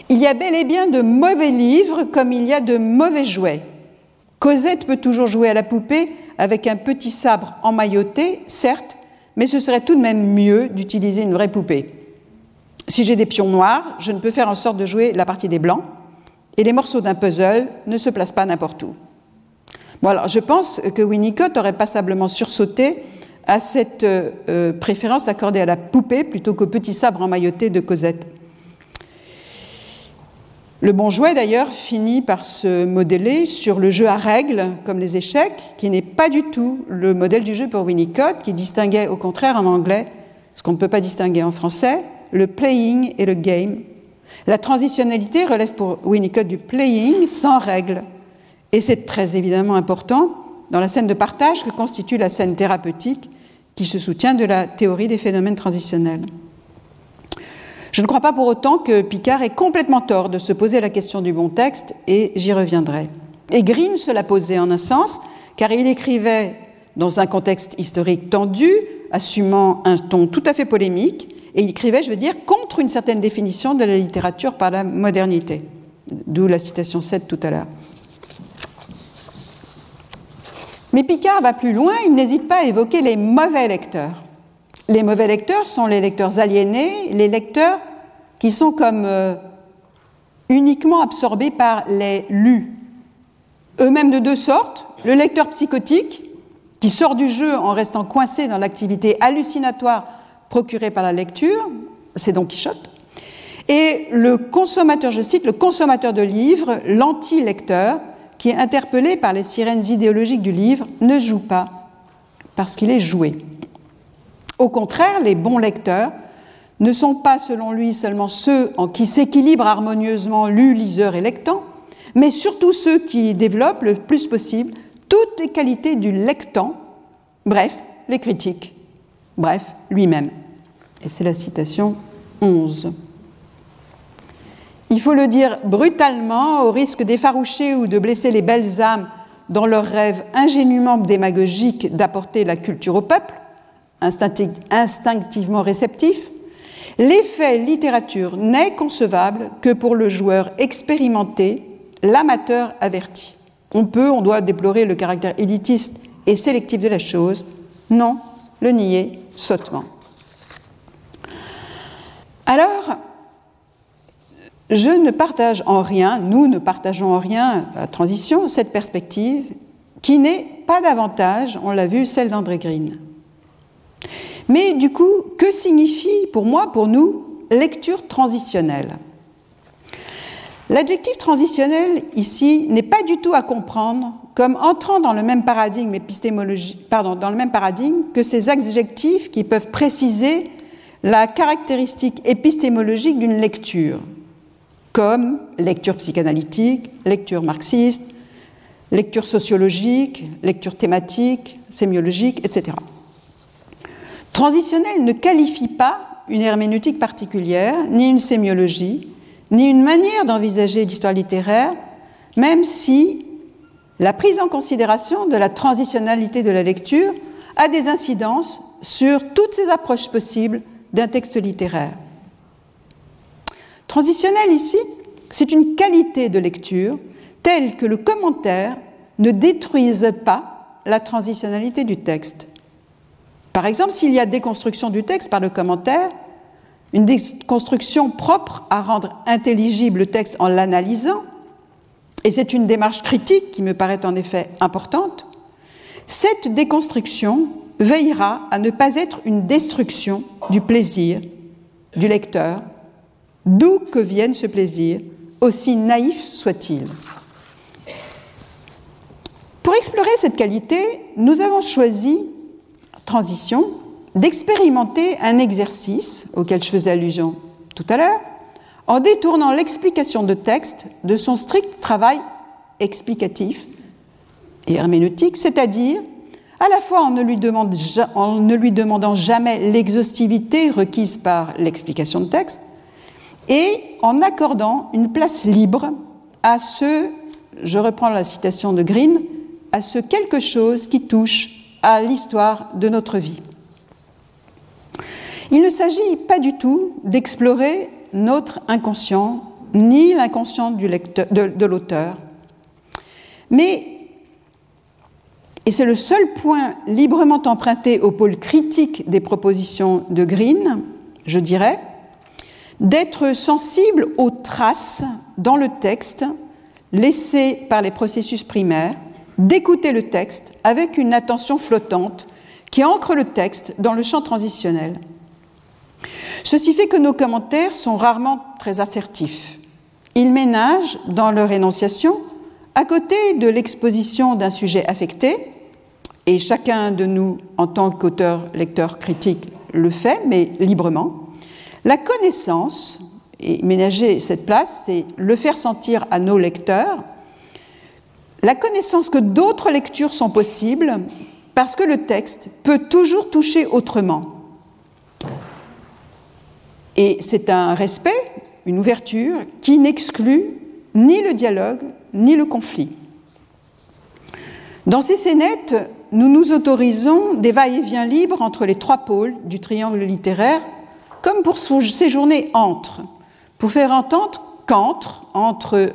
il y a bel et bien de mauvais livres comme il y a de mauvais jouets. Cosette peut toujours jouer à la poupée avec un petit sabre emmailloté, certes, mais ce serait tout de même mieux d'utiliser une vraie poupée. Si j'ai des pions noirs, je ne peux faire en sorte de jouer la partie des blancs, et les morceaux d'un puzzle ne se placent pas n'importe où je pense que Winnicott aurait passablement sursauté à cette euh, euh, préférence accordée à la poupée plutôt qu'au petit sabre emmailloté de Cosette. Le bon jouet, d'ailleurs, finit par se modeler sur le jeu à règles, comme les échecs, qui n'est pas du tout le modèle du jeu pour Winnicott, qui distinguait au contraire en anglais, ce qu'on ne peut pas distinguer en français, le playing et le game. La transitionnalité relève pour Winnicott du playing sans règles, et c'est très évidemment important dans la scène de partage que constitue la scène thérapeutique qui se soutient de la théorie des phénomènes transitionnels. Je ne crois pas pour autant que Picard ait complètement tort de se poser la question du bon texte, et j'y reviendrai. Et Green se l'a posé en un sens, car il écrivait dans un contexte historique tendu, assumant un ton tout à fait polémique, et il écrivait, je veux dire, contre une certaine définition de la littérature par la modernité, d'où la citation 7 tout à l'heure. Mais Picard va plus loin, il n'hésite pas à évoquer les mauvais lecteurs. Les mauvais lecteurs sont les lecteurs aliénés, les lecteurs qui sont comme euh, uniquement absorbés par les lus. Eux-mêmes de deux sortes, le lecteur psychotique, qui sort du jeu en restant coincé dans l'activité hallucinatoire procurée par la lecture, c'est Don Quichotte, et le consommateur, je cite, le consommateur de livres, l'anti-lecteur, qui est interpellé par les sirènes idéologiques du livre, ne joue pas parce qu'il est joué. Au contraire, les bons lecteurs ne sont pas, selon lui, seulement ceux en qui s'équilibre harmonieusement lu, liseur et lectant, mais surtout ceux qui développent le plus possible toutes les qualités du lectant, bref, les critiques, bref, lui-même. Et c'est la citation 11. Il faut le dire brutalement, au risque d'effaroucher ou de blesser les belles âmes dans leur rêve ingénument démagogique d'apporter la culture au peuple, instinctivement réceptif, l'effet littérature n'est concevable que pour le joueur expérimenté, l'amateur averti. On peut, on doit déplorer le caractère élitiste et sélectif de la chose, non, le nier sottement. Alors, je ne partage en rien, nous ne partageons en rien la transition, cette perspective qui n'est pas davantage, on l'a vu, celle d'André Green. Mais du coup, que signifie pour moi, pour nous, lecture transitionnelle? L'adjectif transitionnel ici n'est pas du tout à comprendre comme entrant dans le même paradigme épistémologique, dans le même paradigme que ces adjectifs qui peuvent préciser la caractéristique épistémologique d'une lecture comme lecture psychanalytique, lecture marxiste, lecture sociologique, lecture thématique, sémiologique, etc. Transitionnel ne qualifie pas une herméneutique particulière, ni une sémiologie, ni une manière d'envisager l'histoire littéraire, même si la prise en considération de la transitionnalité de la lecture a des incidences sur toutes ces approches possibles d'un texte littéraire. Transitionnel ici, c'est une qualité de lecture telle que le commentaire ne détruise pas la transitionnalité du texte. Par exemple, s'il y a déconstruction du texte par le commentaire, une déconstruction propre à rendre intelligible le texte en l'analysant, et c'est une démarche critique qui me paraît en effet importante, cette déconstruction veillera à ne pas être une destruction du plaisir du lecteur, d'où que vienne ce plaisir, aussi naïf soit-il. Pour explorer cette qualité, nous avons choisi, transition, d'expérimenter un exercice auquel je faisais allusion tout à l'heure, en détournant l'explication de texte de son strict travail explicatif et herméneutique, c'est-à-dire à la fois en ne, lui demandant jamais l'exhaustivité requise par l'explication de texte, et en accordant une place libre à ce, je reprends la citation de Green, à ce quelque chose qui touche à l'histoire de notre vie. Il ne s'agit pas du tout d'explorer notre inconscient, ni l'inconscient de l'auteur, mais et c'est le seul point librement emprunté au pôle critique des propositions de Green, je dirais, d'être sensible aux traces dans le texte laissées par les processus primaires, d'écouter le texte avec une attention flottante qui ancre le texte dans le champ transitionnel. Ceci fait que nos commentaires sont rarement très assertifs. Ils ménagent dans leur énonciation à côté de l'exposition d'un sujet affecté, et chacun de nous, en tant qu'auteur, lecteur, critique, le fait, mais librement, la connaissance, et ménager cette place, c'est le faire sentir à nos lecteurs, la connaissance que d'autres lectures sont possibles parce que le texte peut toujours toucher autrement. Et c'est un respect, une ouverture qui n'exclut ni le dialogue ni le conflit. Dans ces scénettes, nous nous autorisons des va-et-vient libres entre les trois pôles du triangle littéraire, comme pour séjourner entre, pour faire entendre qu'entre, entre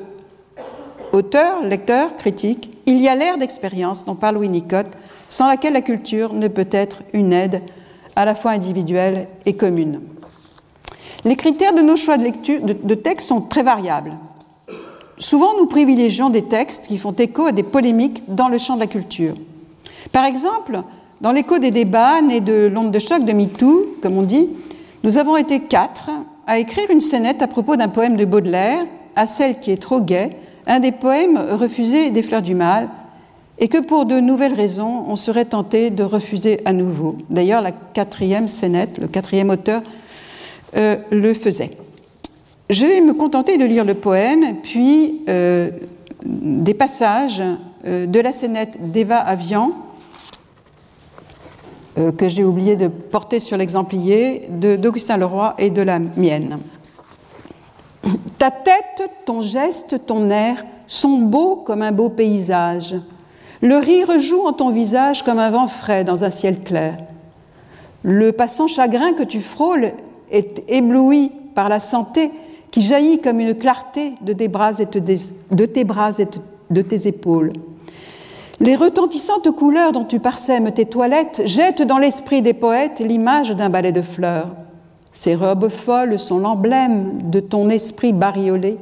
auteur, lecteur, critique, il y a l'ère d'expérience dont parle Winnicott, sans laquelle la culture ne peut être une aide à la fois individuelle et commune. Les critères de nos choix de, lecture, de, de texte sont très variables. Souvent, nous privilégions des textes qui font écho à des polémiques dans le champ de la culture. Par exemple, dans l'écho des débats nés de l'onde de choc de MeToo, comme on dit, nous avons été quatre à écrire une scénette à propos d'un poème de Baudelaire, à celle qui est trop gaie, un des poèmes refusés des Fleurs du Mal, et que pour de nouvelles raisons, on serait tenté de refuser à nouveau. D'ailleurs, la quatrième scénette, le quatrième auteur, euh, le faisait. Je vais me contenter de lire le poème, puis euh, des passages euh, de la scénette d'Eva Avian, euh, que j'ai oublié de porter sur l'exemplier, d'Augustin Leroy et de la mienne. Ta tête, ton geste, ton air sont beaux comme un beau paysage. Le rire joue en ton visage comme un vent frais dans un ciel clair. Le passant chagrin que tu frôles est ébloui par la santé qui jaillit comme une clarté de tes bras et de tes, épaules. Les retentissantes couleurs dont tu parsèmes tes toilettes jettent dans l'esprit des poètes l'image d'un balai de fleurs. Ces robes folles sont l'emblème de ton esprit bariolé,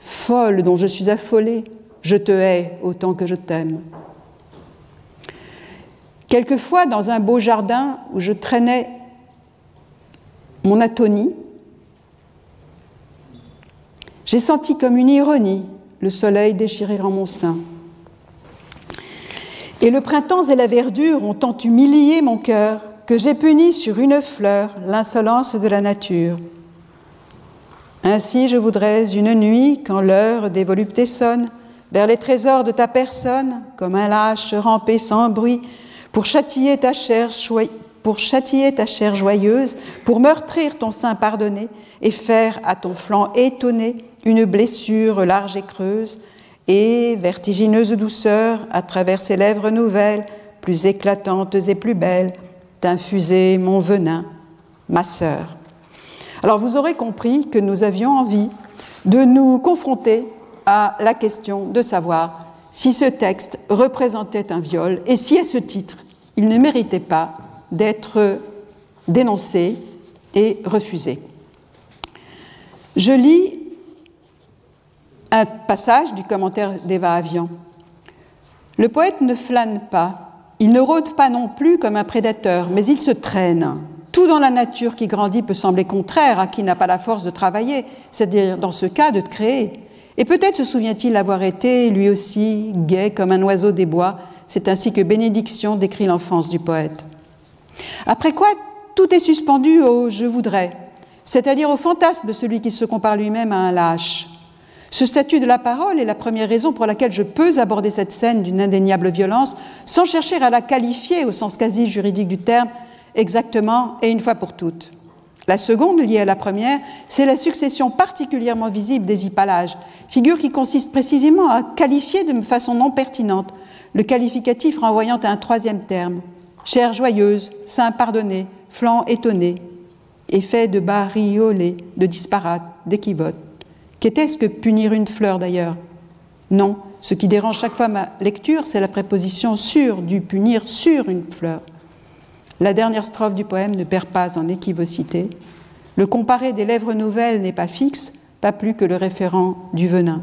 folle dont je suis affolée, je te hais autant que je t'aime. Quelquefois, dans un beau jardin où je traînais mon atonie, j'ai senti comme une ironie le soleil déchirer en mon sein. Et le printemps et la verdure ont tant humilié mon cœur que j'ai puni sur une fleur l'insolence de la nature. Ainsi je voudrais une nuit, quand l'heure des voluptés sonne, vers les trésors de ta personne, comme un lâche ramper sans bruit, pour châtier ta chair, ta chair joyeuse, pour meurtrir ton sein pardonné, et faire à ton flanc étonné une blessure large et creuse, et vertigineuse douceur, à travers ses lèvres nouvelles, plus éclatantes et plus belles, d'infuser mon venin, ma sœur. Alors vous aurez compris que nous avions envie de nous confronter à la question de savoir si ce texte représentait un viol et si à ce titre il ne méritait pas d'être dénoncé et refusé. Je lis Un passage du commentaire d'Eva Avian. Le poète ne flâne pas, il ne rôde pas non plus comme un prédateur, mais il se traîne. Tout dans la nature qui grandit peut sembler contraire à qui n'a pas la force de travailler, c'est-à-dire dans ce cas de créer. Et peut-être se souvient-il avoir été, lui aussi, gai comme un oiseau des bois. C'est ainsi que Bénédiction décrit l'enfance du poète. Après quoi, tout est suspendu au je voudrais, c'est-à-dire au fantasme de celui qui se compare lui-même à un lâche. Ce statut de la parole est la première raison pour laquelle je peux aborder cette scène d'une indéniable violence sans chercher à la qualifier au sens quasi juridique du terme exactement et une fois pour toutes. La seconde, liée à la première, c'est la succession particulièrement visible des hypalages, figure qui consiste précisément à qualifier de façon non pertinente le qualificatif renvoyant à un troisième terme. Chair joyeuse, sein pardonné, flanc étonné, effet de bariolé, de disparate, d'équivoque. Qu'était-ce que punir une fleur d'ailleurs? Non, ce qui dérange chaque fois ma lecture, c'est la préposition sur du punir sur une fleur. La dernière strophe du poème ne perd pas en équivocité. Le comparé des lèvres nouvelles n'est pas fixe, pas plus que le référent du venin.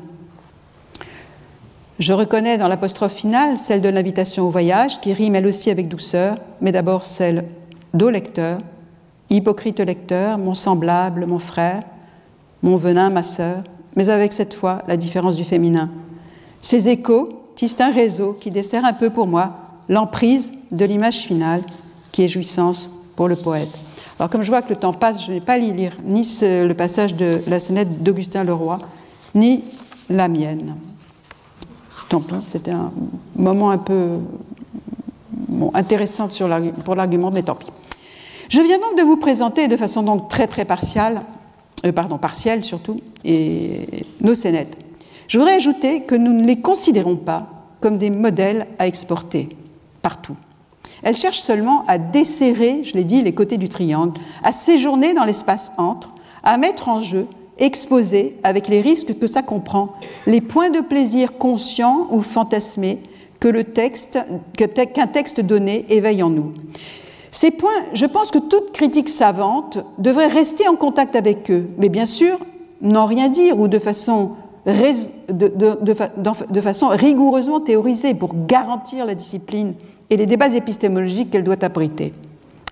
Je reconnais dans l'apostrophe finale celle de l'invitation au voyage, qui rime elle aussi avec douceur, mais d'abord celle d'au lecteur, hypocrite lecteur, mon semblable, mon frère, mon venin, ma sœur, mais avec cette fois la différence du féminin. Ces échos tissent un réseau qui dessert un peu pour moi l'emprise de l'image finale qui est jouissance pour le poète. Alors comme je vois que le temps passe, je n'ai pas à lire ni le passage de la scénette d'Augustin Leroy, ni la mienne. Tant pis, c'était un moment un peu intéressant pour l'argument, mais tant pis. Je viens donc de vous présenter de façon donc très très partiale euh, pardon, partielle surtout, et nos scénettes. Je voudrais ajouter que nous ne les considérons pas comme des modèles à exporter partout. Elles cherchent seulement à desserrer, je l'ai dit, les côtés du triangle, à séjourner dans l'espace entre, à mettre en jeu, exposer, avec les risques que ça comprend, les points de plaisir conscients ou fantasmés que qu'un texte donné éveille en nous. Ces points, je pense que toute critique savante devrait rester en contact avec eux, mais bien sûr, n'en rien dire ou de façon, de, façon rigoureusement théorisée pour garantir la discipline et les débats épistémologiques qu'elle doit abriter.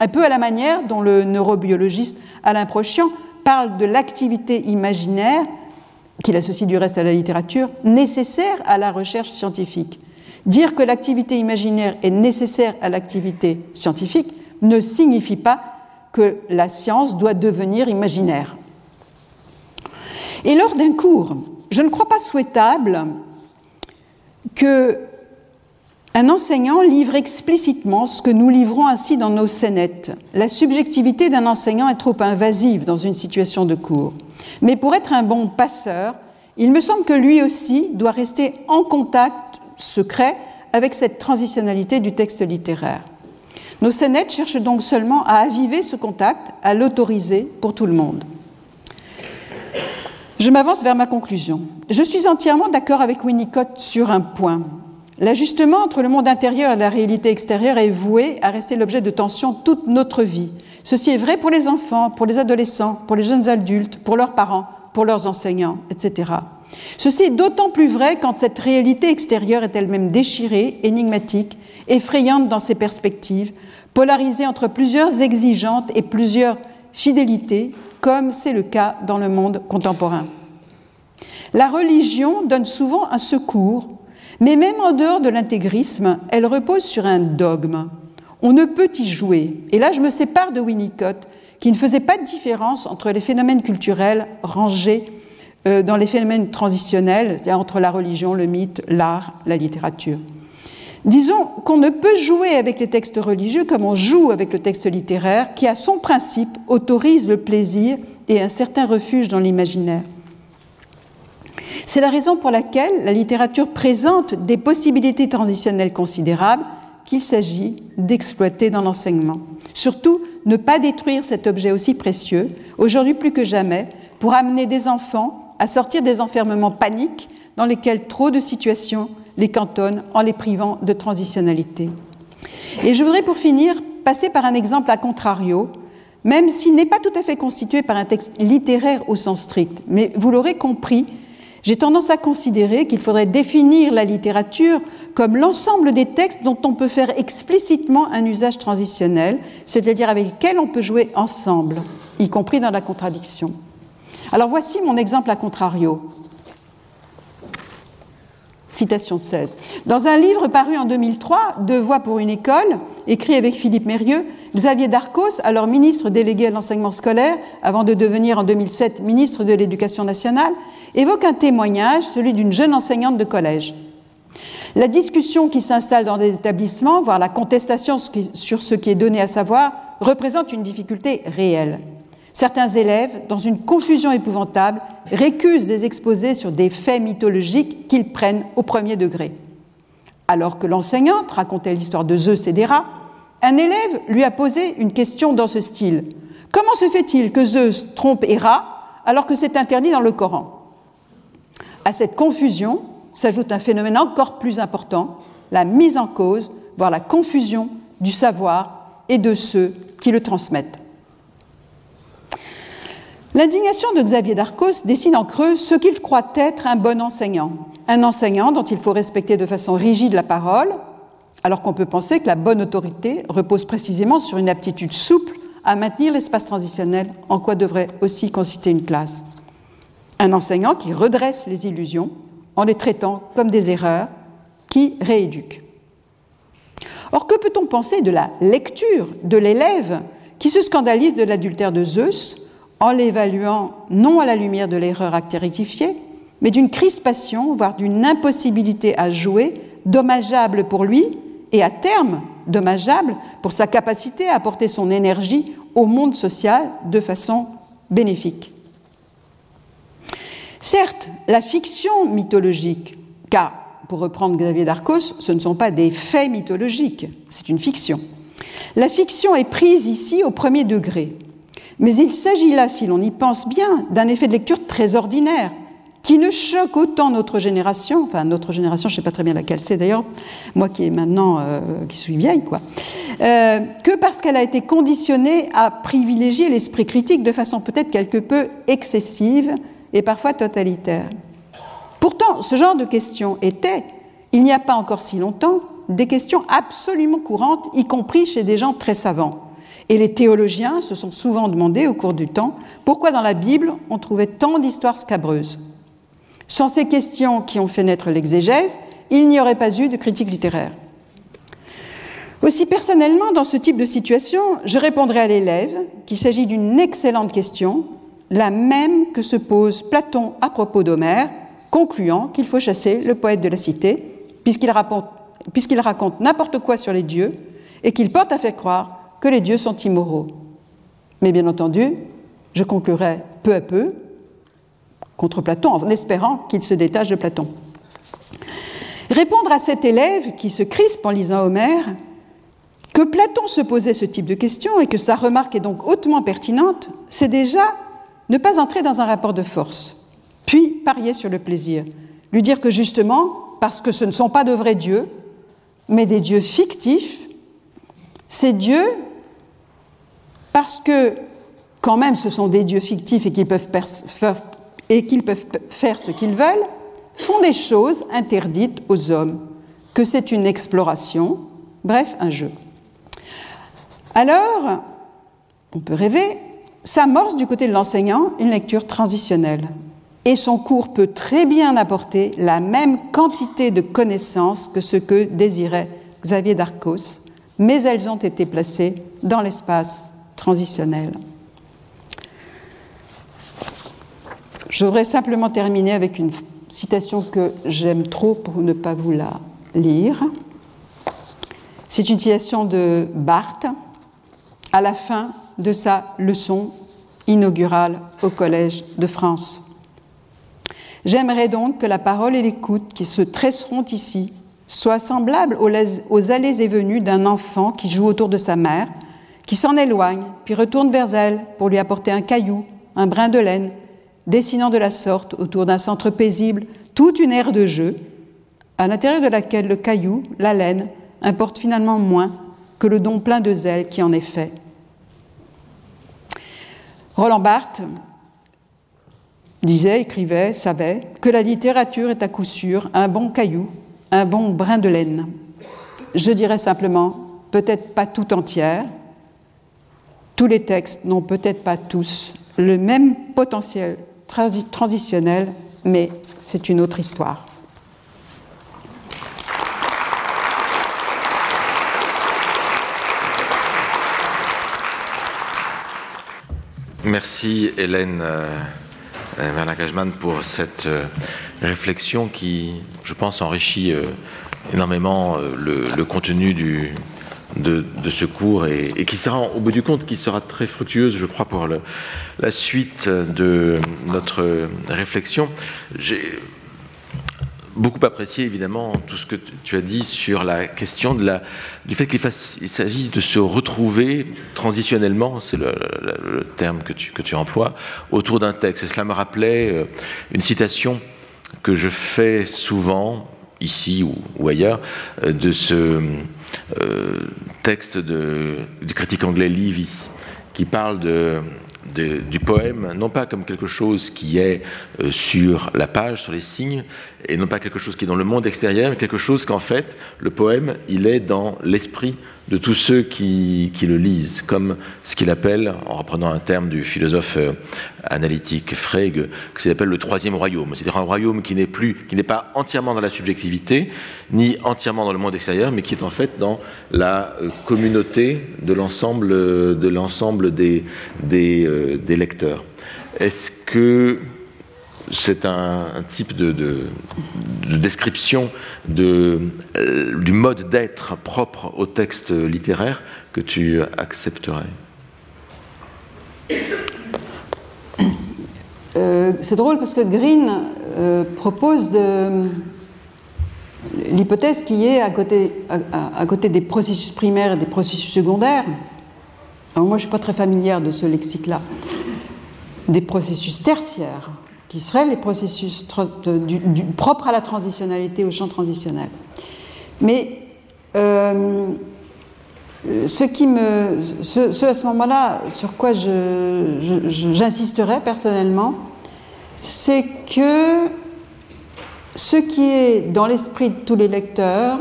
Un peu à la manière dont le neurobiologiste Alain Prochian parle de l'activité imaginaire, qu'il associe du reste à la littérature, nécessaire à la recherche scientifique. Dire que l'activité imaginaire est nécessaire à l'activité scientifique ne signifie pas que la science doit devenir imaginaire. Et lors d'un cours, je ne crois pas souhaitable que un enseignant livre explicitement ce que nous livrons ainsi dans nos scénettes. La subjectivité d'un enseignant est trop invasive dans une situation de cours. Mais pour être un bon passeur, il me semble que lui aussi doit rester en contact secret avec cette transitionnalité du texte littéraire. Nos scénettes cherchent donc seulement à aviver ce contact, à l'autoriser pour tout le monde. Je m'avance vers ma conclusion. Je suis entièrement d'accord avec Winnicott sur un point. L'ajustement entre le monde intérieur et la réalité extérieure est voué à rester l'objet de tensions toute notre vie. Ceci est vrai pour les enfants, pour les adolescents, pour les jeunes adultes, pour leurs parents, pour leurs enseignants, etc. Ceci est d'autant plus vrai quand cette réalité extérieure est elle-même déchirée, énigmatique, effrayante dans ses perspectives, polarisée entre plusieurs exigeantes et plusieurs fidélités, comme c'est le cas dans le monde contemporain. La religion donne souvent un secours, mais même en dehors de l'intégrisme, elle repose sur un dogme. On ne peut y jouer. Et là, je me sépare de Winnicott, qui ne faisait pas de différence entre les phénomènes culturels rangés euh, dans les phénomènes transitionnels, c'est-à-dire entre la religion, le mythe, l'art, la littérature. Disons qu'on ne peut jouer avec les textes religieux comme on joue avec le texte littéraire qui, à son principe, autorise le plaisir et un certain refuge dans l'imaginaire. C'est la raison pour laquelle la littérature présente des possibilités transitionnelles considérables qu'il s'agit d'exploiter dans l'enseignement. Surtout, ne pas détruire cet objet aussi précieux, aujourd'hui plus que jamais, pour amener des enfants à sortir des enfermements paniques dans lesquels trop de situations les cantonnent en les privant de transitionnalité. Et je voudrais pour finir passer par un exemple à contrario, même s'il n'est pas tout à fait constitué par un texte littéraire au sens strict. Mais vous l'aurez compris, j'ai tendance à considérer qu'il faudrait définir la littérature comme l'ensemble des textes dont on peut faire explicitement un usage transitionnel, c'est-à-dire avec lesquels on peut jouer ensemble, y compris dans la contradiction. Alors voici mon exemple à contrario. Citation 16. Dans un livre paru en 2003, Deux voix pour une école, écrit avec Philippe Mérieux, Xavier Darcos, alors ministre délégué à l'enseignement scolaire, avant de devenir en 2007 ministre de l'Éducation nationale, évoque un témoignage, celui d'une jeune enseignante de collège. La discussion qui s'installe dans des établissements, voire la contestation sur ce qui est donné à savoir, représente une difficulté réelle. Certains élèves, dans une confusion épouvantable, récusent des exposés sur des faits mythologiques qu'ils prennent au premier degré. Alors que l'enseignante racontait l'histoire de Zeus et des un élève lui a posé une question dans ce style. Comment se fait-il que Zeus trompe Héra alors que c'est interdit dans le Coran? À cette confusion s'ajoute un phénomène encore plus important, la mise en cause, voire la confusion du savoir et de ceux qui le transmettent. L'indignation de Xavier Darcos dessine en creux ce qu'il croit être un bon enseignant. Un enseignant dont il faut respecter de façon rigide la parole, alors qu'on peut penser que la bonne autorité repose précisément sur une aptitude souple à maintenir l'espace transitionnel, en quoi devrait aussi consister une classe. Un enseignant qui redresse les illusions en les traitant comme des erreurs, qui rééduquent. Or, que peut-on penser de la lecture de l'élève qui se scandalise de l'adultère de Zeus en l'évaluant non à la lumière de l'erreur acte rectifiée, mais d'une crispation, voire d'une impossibilité à jouer, dommageable pour lui et à terme dommageable pour sa capacité à apporter son énergie au monde social de façon bénéfique. Certes, la fiction mythologique, car, pour reprendre Xavier Darcos, ce ne sont pas des faits mythologiques, c'est une fiction. La fiction est prise ici au premier degré, mais il s'agit là, si l'on y pense bien, d'un effet de lecture très ordinaire, qui ne choque autant notre génération, enfin notre génération, je ne sais pas très bien laquelle c'est d'ailleurs, moi qui est maintenant, euh, suis vieille, quoi, euh, que parce qu'elle a été conditionnée à privilégier l'esprit critique de façon peut-être quelque peu excessive et parfois totalitaire. Pourtant, ce genre de questions était, il n'y a pas encore si longtemps, des questions absolument courantes, y compris chez des gens très savants. Et les théologiens se sont souvent demandé au cours du temps pourquoi dans la Bible on trouvait tant d'histoires scabreuses. Sans ces questions qui ont fait naître l'exégèse, il n'y aurait pas eu de critique littéraire. Aussi personnellement, dans ce type de situation, je répondrai à l'élève qu'il s'agit d'une excellente question, la même que se pose Platon à propos d'Homère, concluant qu'il faut chasser le poète de la cité, puisqu'il raconte n'importe quoi sur les dieux et qu'il porte à faire croire que les dieux sont immoraux. Mais bien entendu, je conclurai peu à peu contre Platon, en espérant qu'il se détache de Platon. Répondre à cet élève qui se crispe en lisant Homère que Platon se posait ce type de questions et que sa remarque est donc hautement pertinente, c'est déjà ne pas entrer dans un rapport de force, puis parier sur le plaisir, lui dire que justement, parce que ce ne sont pas de vrais dieux, mais des dieux fictifs, ces dieux, parce que quand même ce sont des dieux fictifs et qu'ils peuvent peuvent faire ce qu'ils veulent, font des choses interdites aux hommes, que c'est une exploration, bref, un jeu. Alors, on peut rêver, s'amorce du côté de l'enseignant une lecture transitionnelle. Et son cours peut très bien apporter la même quantité de connaissances que ce que désirait Xavier Darcos, mais elles ont été placées dans l'espace transitionnel. Je voudrais simplement terminer avec une citation que j'aime trop pour ne pas vous la lire. C'est une citation de Barthes à la fin de sa leçon inaugurale au Collège de France. J'aimerais donc que la parole et l'écoute qui se tresseront ici soient semblables aux allées et venues d'un enfant qui joue autour de sa mère, qui s'en éloigne, puis retourne vers elle pour lui apporter un caillou, un brin de laine, dessinant de la sorte autour d'un centre paisible toute une aire de jeu, à l'intérieur de laquelle le caillou, la laine, importe finalement moins que le don plein de zèle qui en est fait. Roland Barthes disait, écrivait, savait que la littérature est à coup sûr un bon caillou, un bon brin de laine. Je dirais simplement, peut-être pas tout entière, tous les textes n'ont peut-être pas tous le même potentiel transitionnel, mais c'est une autre histoire. Merci Hélène euh, euh, Merlin-Cajman pour cette euh, réflexion qui, je pense, enrichit énormément le, contenu du, de, ce cours et, qui sera, au bout du compte, qui sera très fructueuse, je crois, pour la suite de notre réflexion. J'ai beaucoup apprécié évidemment tout ce que tu as dit sur la question de du fait qu'il s'agisse de se retrouver transitionnellement, c'est le, terme que tu, que tu emploies, autour d'un texte. Et cela me rappelait euh, une citation que je fais souvent, ici ou, ailleurs, euh, de ce euh, texte de, du critique anglais Leavis, qui parle du poème, non pas comme quelque chose qui est euh, sur la page, sur les signes, et non pas quelque chose qui est dans le monde extérieur, mais quelque chose qu'en fait, le poème, il est dans l'esprit de tous ceux qui, le lisent, comme ce qu'il appelle, en reprenant un terme du philosophe euh, analytique Frege, que qu'il appelle le troisième royaume, c'est-à-dire un royaume qui n'est pas entièrement dans la subjectivité, ni entièrement dans le monde extérieur, mais qui est en fait dans la euh, communauté de l'ensemble, de l'ensemble des, euh, des lecteurs. Est-ce que c'est un, type de, description de, euh, du mode d'être propre au texte littéraire que tu accepterais euh, C'est drôle parce que Green euh, propose l'hypothèse qui est à côté, à, côté, des processus primaires et des processus secondaires. moi, je ne suis pas très familière de ce lexique-là. Des processus tertiaires qui seraient les processus propres à la transitionnalité, au champ transitionnel. Mais euh, ce qui me, ce, à ce moment-là, sur quoi j'insisterais personnellement, c'est que ce qui est dans l'esprit de tous les lecteurs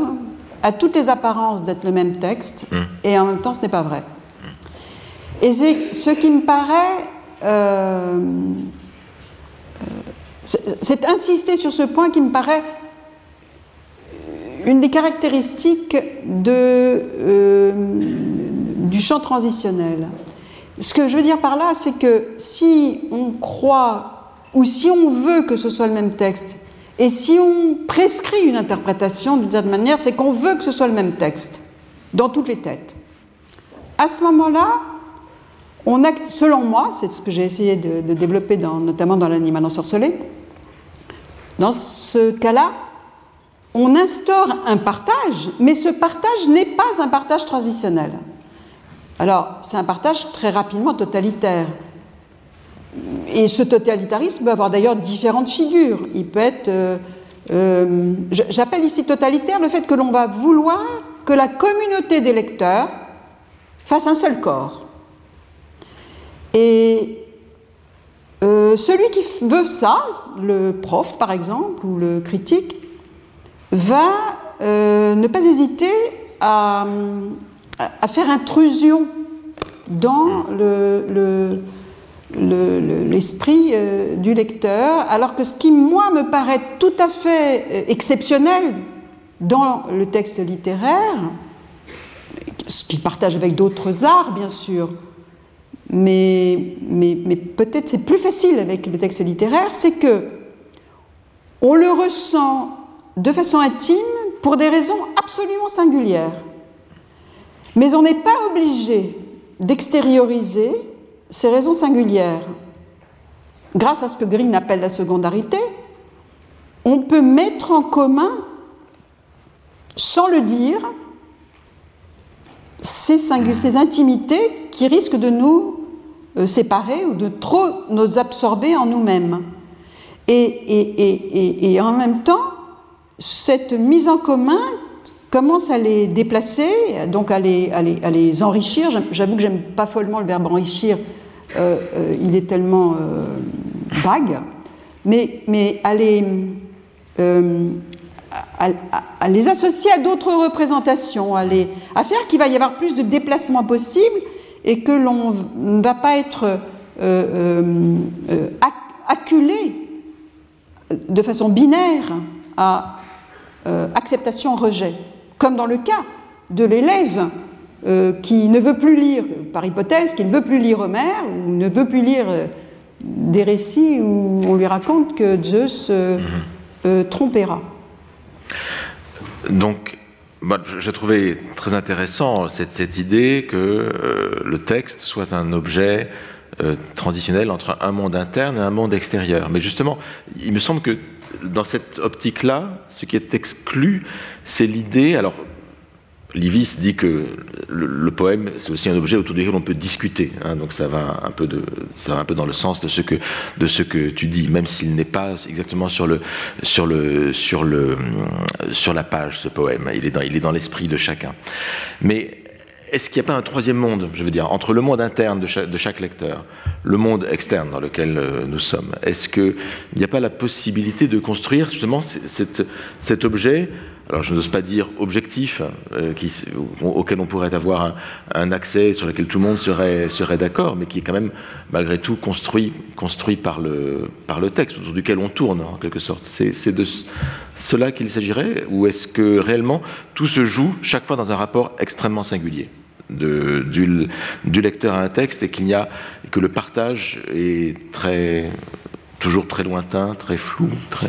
a toutes les apparences d'être le même texte, mmh. et en même temps, ce n'est pas vrai. Et c'est ce qui me paraît euh, c'est insister sur ce point qui me paraît une des caractéristiques euh, du champ transitionnel. Ce que je veux dire par là, c'est que si on croit ou si on veut que ce soit le même texte, et si on prescrit une interprétation d'une certaine manière, c'est qu'on veut que ce soit le même texte, dans toutes les têtes. À ce moment-là, selon moi, c'est ce que j'ai essayé de, développer notamment dans l'animal ensorcelé, dans ce cas-là, on instaure un partage, mais ce partage n'est pas un partage transitionnel. Alors, c'est un partage très rapidement totalitaire. Et ce totalitarisme peut avoir d'ailleurs différentes figures. Il peut être. Euh, euh, j'appelle ici totalitaire le fait que l'on va vouloir que la communauté des lecteurs fasse un seul corps. Et euh, celui qui veut ça, le prof par exemple, ou le critique, va euh, ne pas hésiter à, faire intrusion dans l'esprit euh, du lecteur, alors que ce qui, moi, me paraît tout à fait exceptionnel dans le texte littéraire, ce qu'il partage avec d'autres arts, bien sûr, mais, mais, mais peut-être c'est plus facile avec le texte littéraire, c'est que on le ressent de façon intime pour des raisons absolument singulières. Mais on n'est pas obligé d'extérioriser ces raisons singulières. Grâce à ce que Green appelle la secondarité, on peut mettre en commun, sans le dire, ces, ces intimités qui risquent de nous séparer ou de trop nous absorber en nous-mêmes. Et, en même temps, cette mise en commun commence à les déplacer, donc à les, à les, enrichir. J'avoue que j'aime pas follement le verbe enrichir, euh, euh, il est tellement vague. mais, mais à, les, euh, à, les associer à d'autres représentations, à, les, à faire qu'il va y avoir plus de déplacements possibles et que l'on ne va pas être euh, euh, acculé de façon binaire à acceptation-rejet, comme dans le cas de l'élève qui ne veut plus lire, par hypothèse, qui ne veut plus lire Homère ou ne veut plus lire des récits où on lui raconte que Zeus euh, euh, trompera. Donc, j'ai trouvé très intéressant cette, idée que euh, le texte soit un objet transitionnel entre un monde interne et un monde extérieur. Mais justement, il me semble que dans cette optique-là, ce qui est exclu, c'est l'idée, alors Livis dit que le, poème, c'est aussi un objet autour duquel on peut discuter. Hein, donc ça va, un peu ça va un peu dans le sens de ce que, de ce que tu dis, même s'il n'est pas exactement sur, le, sur, le, sur, le, sur la page, ce poème. Il est dans, il est dans l'esprit de chacun. Mais est-ce qu'il n'y a pas un troisième monde, je veux dire, entre le monde interne de chaque, de chaque lecteur, le monde externe dans lequel euh, nous sommes? Est-ce qu'il n'y a pas la possibilité de construire justement cet, cet objet alors je n'ose pas dire objectif, euh, auquel on pourrait avoir un, accès, sur lequel tout le monde serait, d'accord, mais qui est quand même malgré tout construit, par, le, texte, autour duquel on tourne en quelque sorte. C'est de cela qu'il s'agirait, ou est-ce que réellement tout se joue chaque fois dans un rapport extrêmement singulier du, lecteur à un texte et qu'il n'y a que le partage est toujours très lointain, très flou, très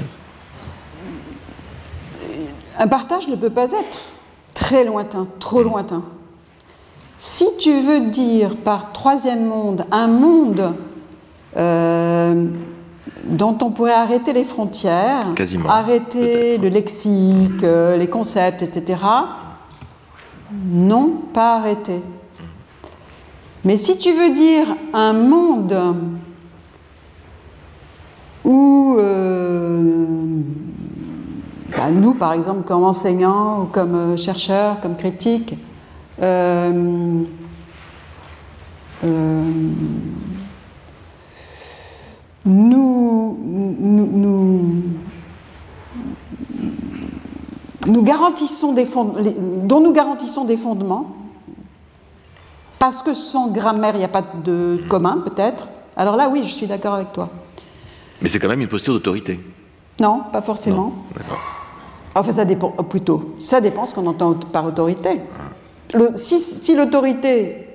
un partage ne peut pas être très lointain, trop lointain. Si tu veux dire par troisième monde un monde euh, dont on pourrait arrêter les frontières, arrêter le lexique, euh, les concepts, etc., non, pas arrêter. Mais si tu veux dire un monde où euh, bah, nous, par exemple, comme enseignants ou comme euh, chercheurs, comme critiques, euh, euh, nous, nous, nous, garantissons des dont nous garantissons des fondements, parce que sans grammaire, il n'y a pas de commun, peut-être. Alors là, oui, je suis d'accord avec toi. Mais c'est quand même une posture d'autorité. Non, pas forcément. D'accord. Enfin, ça dépend, euh, plutôt, ça dépend ce qu'on entend par autorité. si, l'autorité,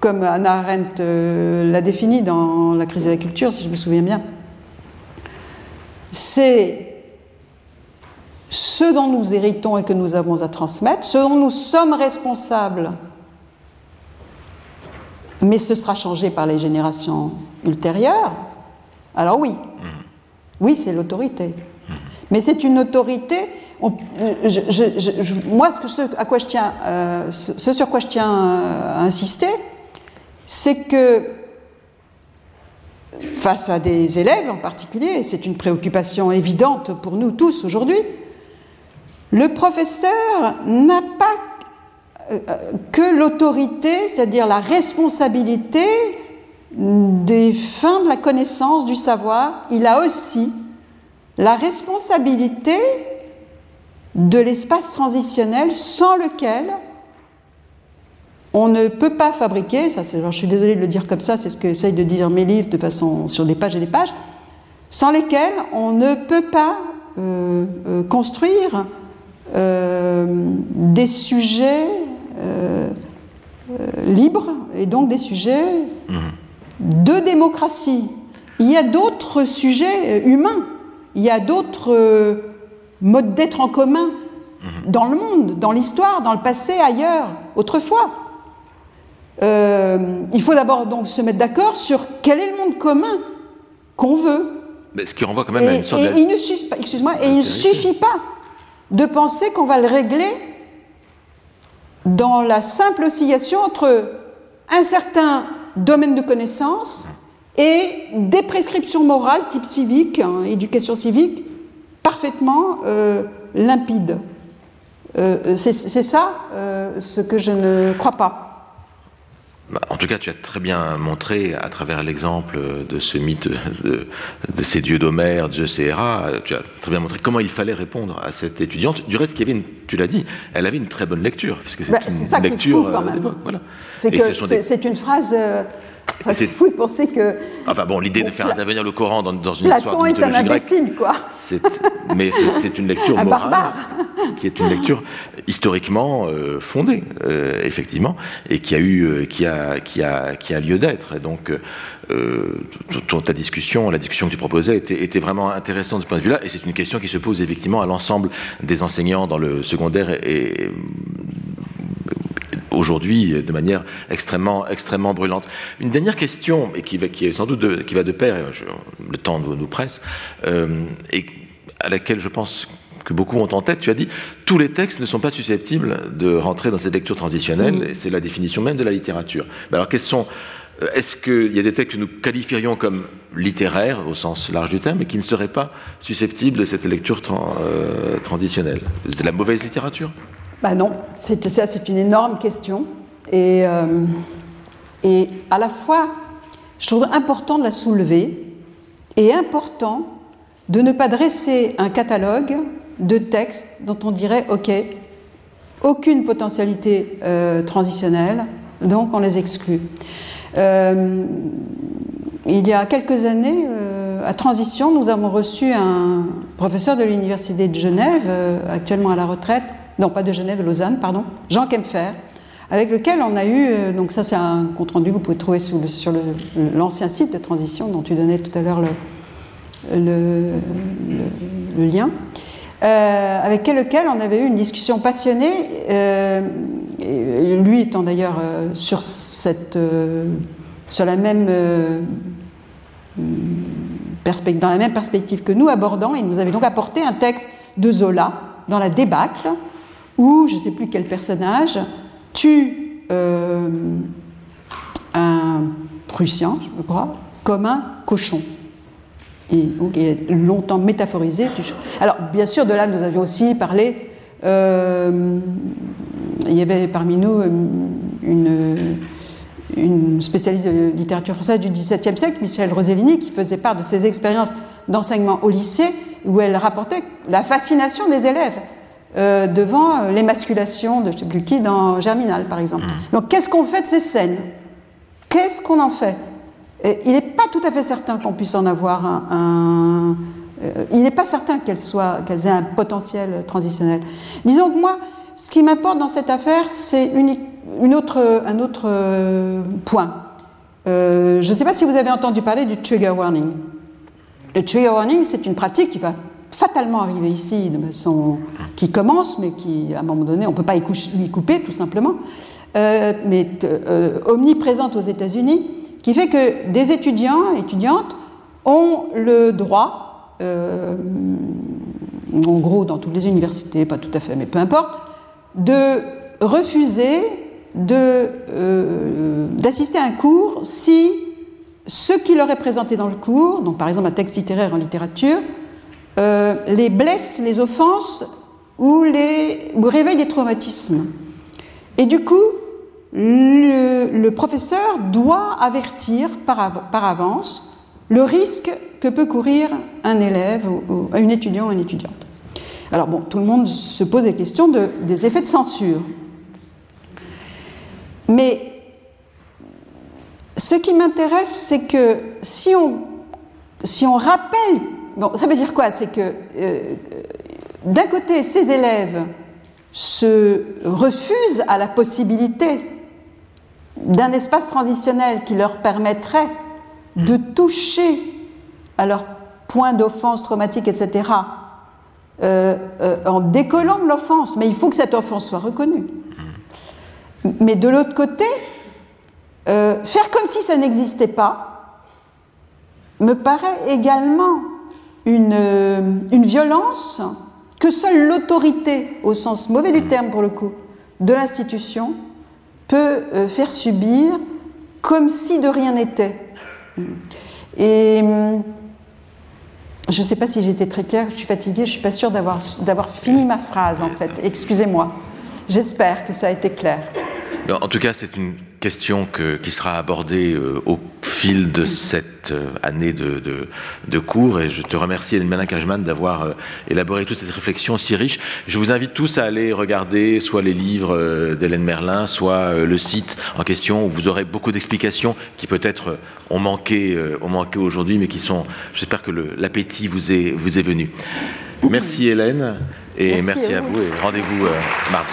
comme Anna Arendt euh, l'a définie dans La crise de la culture, si je me souviens bien, c'est ce dont nous héritons et que nous avons à transmettre, ce dont nous sommes responsables, mais ce sera changé par les générations ultérieures, alors oui, mmh. oui, c'est l'autorité. Mais c'est une autorité. moi, ce, à quoi je tiens, euh, ce sur quoi je tiens à insister, c'est que face à des élèves en particulier, et c'est une préoccupation évidente pour nous tous aujourd'hui, le professeur n'a pas euh, que l'autorité, c'est-à-dire la responsabilité des fins de la connaissance, du savoir, il a aussi la responsabilité de l'espace transitionnel sans lequel on ne peut pas fabriquer, ça je suis désolée de le dire comme ça, c'est ce que essayent de dire mes livres de façon sur des pages et des pages, sans lesquels on ne peut pas euh, euh, construire euh, des sujets libres et donc des sujets mmh. de démocratie. Il y a d'autres sujets humains il y a d'autres euh, modes d'être en commun mhm. dans le monde, dans l'histoire, dans le passé, ailleurs, autrefois. Euh, il faut d'abord donc se mettre d'accord sur quel est le monde commun qu'on veut. Mais ce qui renvoie quand même à une sorte et, il ne suffit pas, excuse-moi, et il ne suffit pas de penser qu'on va le régler dans la simple oscillation entre un certain domaine de connaissance et des prescriptions morales type civique, hein, éducation civique, parfaitement euh, limpides. Euh, c'est ça euh, ce que je ne crois pas. bah, en tout cas, tu as très bien montré, à travers l'exemple de ce mythe de, ces dieux d'Homère, Zeus et Héra, tu as très bien montré comment il fallait répondre à cette étudiante. Du reste, il y avait une, tu l'as dit, elle avait une très bonne lecture, puisque c'est bah, une lecture quand même. Voilà. C'est une phrase. Euh, c'est fou de penser que. Enfin bon, l'idée de faire intervenir le Coran dans, dans une Platon histoire de est un imbécile, quoi. Mais c'est une lecture morale, qui est une lecture historiquement euh, fondée, euh, effectivement, et qui a eu, euh, qui a, qui a, qui a lieu d'être. Et donc, ta discussion, la discussion que tu proposais était, était vraiment intéressante de ce point de vue-là, et c'est une question qui se pose effectivement à l'ensemble des enseignants dans le secondaire et aujourd'hui de manière extrêmement, extrêmement brûlante. Une dernière question, et qui, va, qui est sans doute de, qui va de pair, le temps nous, nous presse, euh, et à laquelle je pense que beaucoup ont en tête, tu as dit, tous les textes ne sont pas susceptibles de rentrer dans cette lecture transitionnelle, et c'est la définition même de la littérature. alors, quels sont euh, est-ce qu'il y a des textes que nous qualifierions comme littéraires, au sens large du terme, mais qui ne seraient pas susceptibles de cette lecture euh, transitionnelle? C'est de la mauvaise littérature? Ben non, ça c'est une énorme question. Et, euh, et à la fois, je trouve important de la soulever et important de ne pas dresser un catalogue de textes dont on dirait, OK, aucune potentialité euh, transitionnelle, donc on les exclut. Euh, il y a quelques années, à Transition, nous avons reçu un professeur de l'Université de Genève, actuellement à la retraite, non pas de Genève, Lausanne, pardon, Jean Kempfer, avec lequel on a eu, euh, donc ça c'est un compte-rendu que vous pouvez trouver sur l'ancien site de transition dont tu donnais tout à l'heure le, lien, euh, avec lequel on avait eu une discussion passionnée, euh, lui étant d'ailleurs sur la même dans la même perspective que nous abordant, il nous avait donc apporté un texte de Zola dans la débâcle, où je ne sais plus quel personnage tue euh, un Prussien, je crois, comme un cochon. Et donc, il est longtemps métaphorisé. Alors, bien sûr, de là, nous avions aussi parlé. Euh, il y avait parmi nous une, une, spécialiste de littérature française du XVIIe siècle, Michel Rosellini, qui faisait part de ses expériences d'enseignement au lycée, où elle rapportait la fascination des élèves euh, devant euh, l'émasculation de je ne sais plus qui dans Germinal, par exemple. Mm. Donc, qu'est-ce qu'on fait de ces scènes? Qu'est-ce qu'on en fait? Il n'est pas tout à fait certain qu'on puisse en avoir un. Euh, il n'est pas certain qu'elles qu'elles aient un potentiel transitionnel. Disons que moi, ce qui m'importe dans cette affaire, c'est une, autre, un autre point. je ne sais pas si vous avez entendu parler du trigger warning. Le trigger warning, c'est une pratique qui va fatalement arrivé ici, de façon qui commence, mais qui, à un moment donné, on ne peut pas y couper, tout simplement, euh, mais euh, omniprésente aux États-Unis, qui fait que des étudiants, étudiantes, ont le droit, euh, en gros dans toutes les universités, pas tout à fait, mais peu importe, de refuser d'assister à un cours si ce qui leur est présenté dans le cours, donc par exemple un texte littéraire en littérature, euh, les blesses, les offenses ou, les, réveillent des traumatismes. Et du coup, le, professeur doit avertir par, avance le risque que peut courir un élève, ou, un étudiant ou une étudiante. Alors bon, tout le monde se pose la question des effets de censure. Mais ce qui m'intéresse, c'est que si on, si on rappelle Bon, ça veut dire quoi? C'est que euh, d'un côté, ces élèves se refusent à la possibilité d'un espace transitionnel qui leur permettrait de toucher à leur point d'offense traumatique, etc., euh, euh, en décollant de l'offense. Mais il faut que cette offense soit reconnue. Mais de l'autre côté, faire comme si ça n'existait pas me paraît également euh, une, violence que seule l'autorité, au sens mauvais du terme pour le coup, de l'institution peut euh, faire subir comme si de rien n'était. Et hum, je ne sais pas si été très claire, je suis fatiguée, je ne suis pas sûre d'avoir fini ma phrase en fait. Excusez-moi. J'espère que ça a été clair. En tout cas, c'est une question qui sera abordée euh, au fil de cette euh, année de, de, cours et je te remercie Hélène Kajman d'avoir euh, élaboré toute cette réflexion si riche. Je vous invite tous à aller regarder soit les livres d'Hélène Merlin, soit le site en question où vous aurez beaucoup d'explications qui peut-être ont manqué, ont manqué aujourd'hui mais qui sont, j'espère que l'appétit vous est, vous est venu. Merci Hélène et merci, à, vous. et rendez-vous mardi.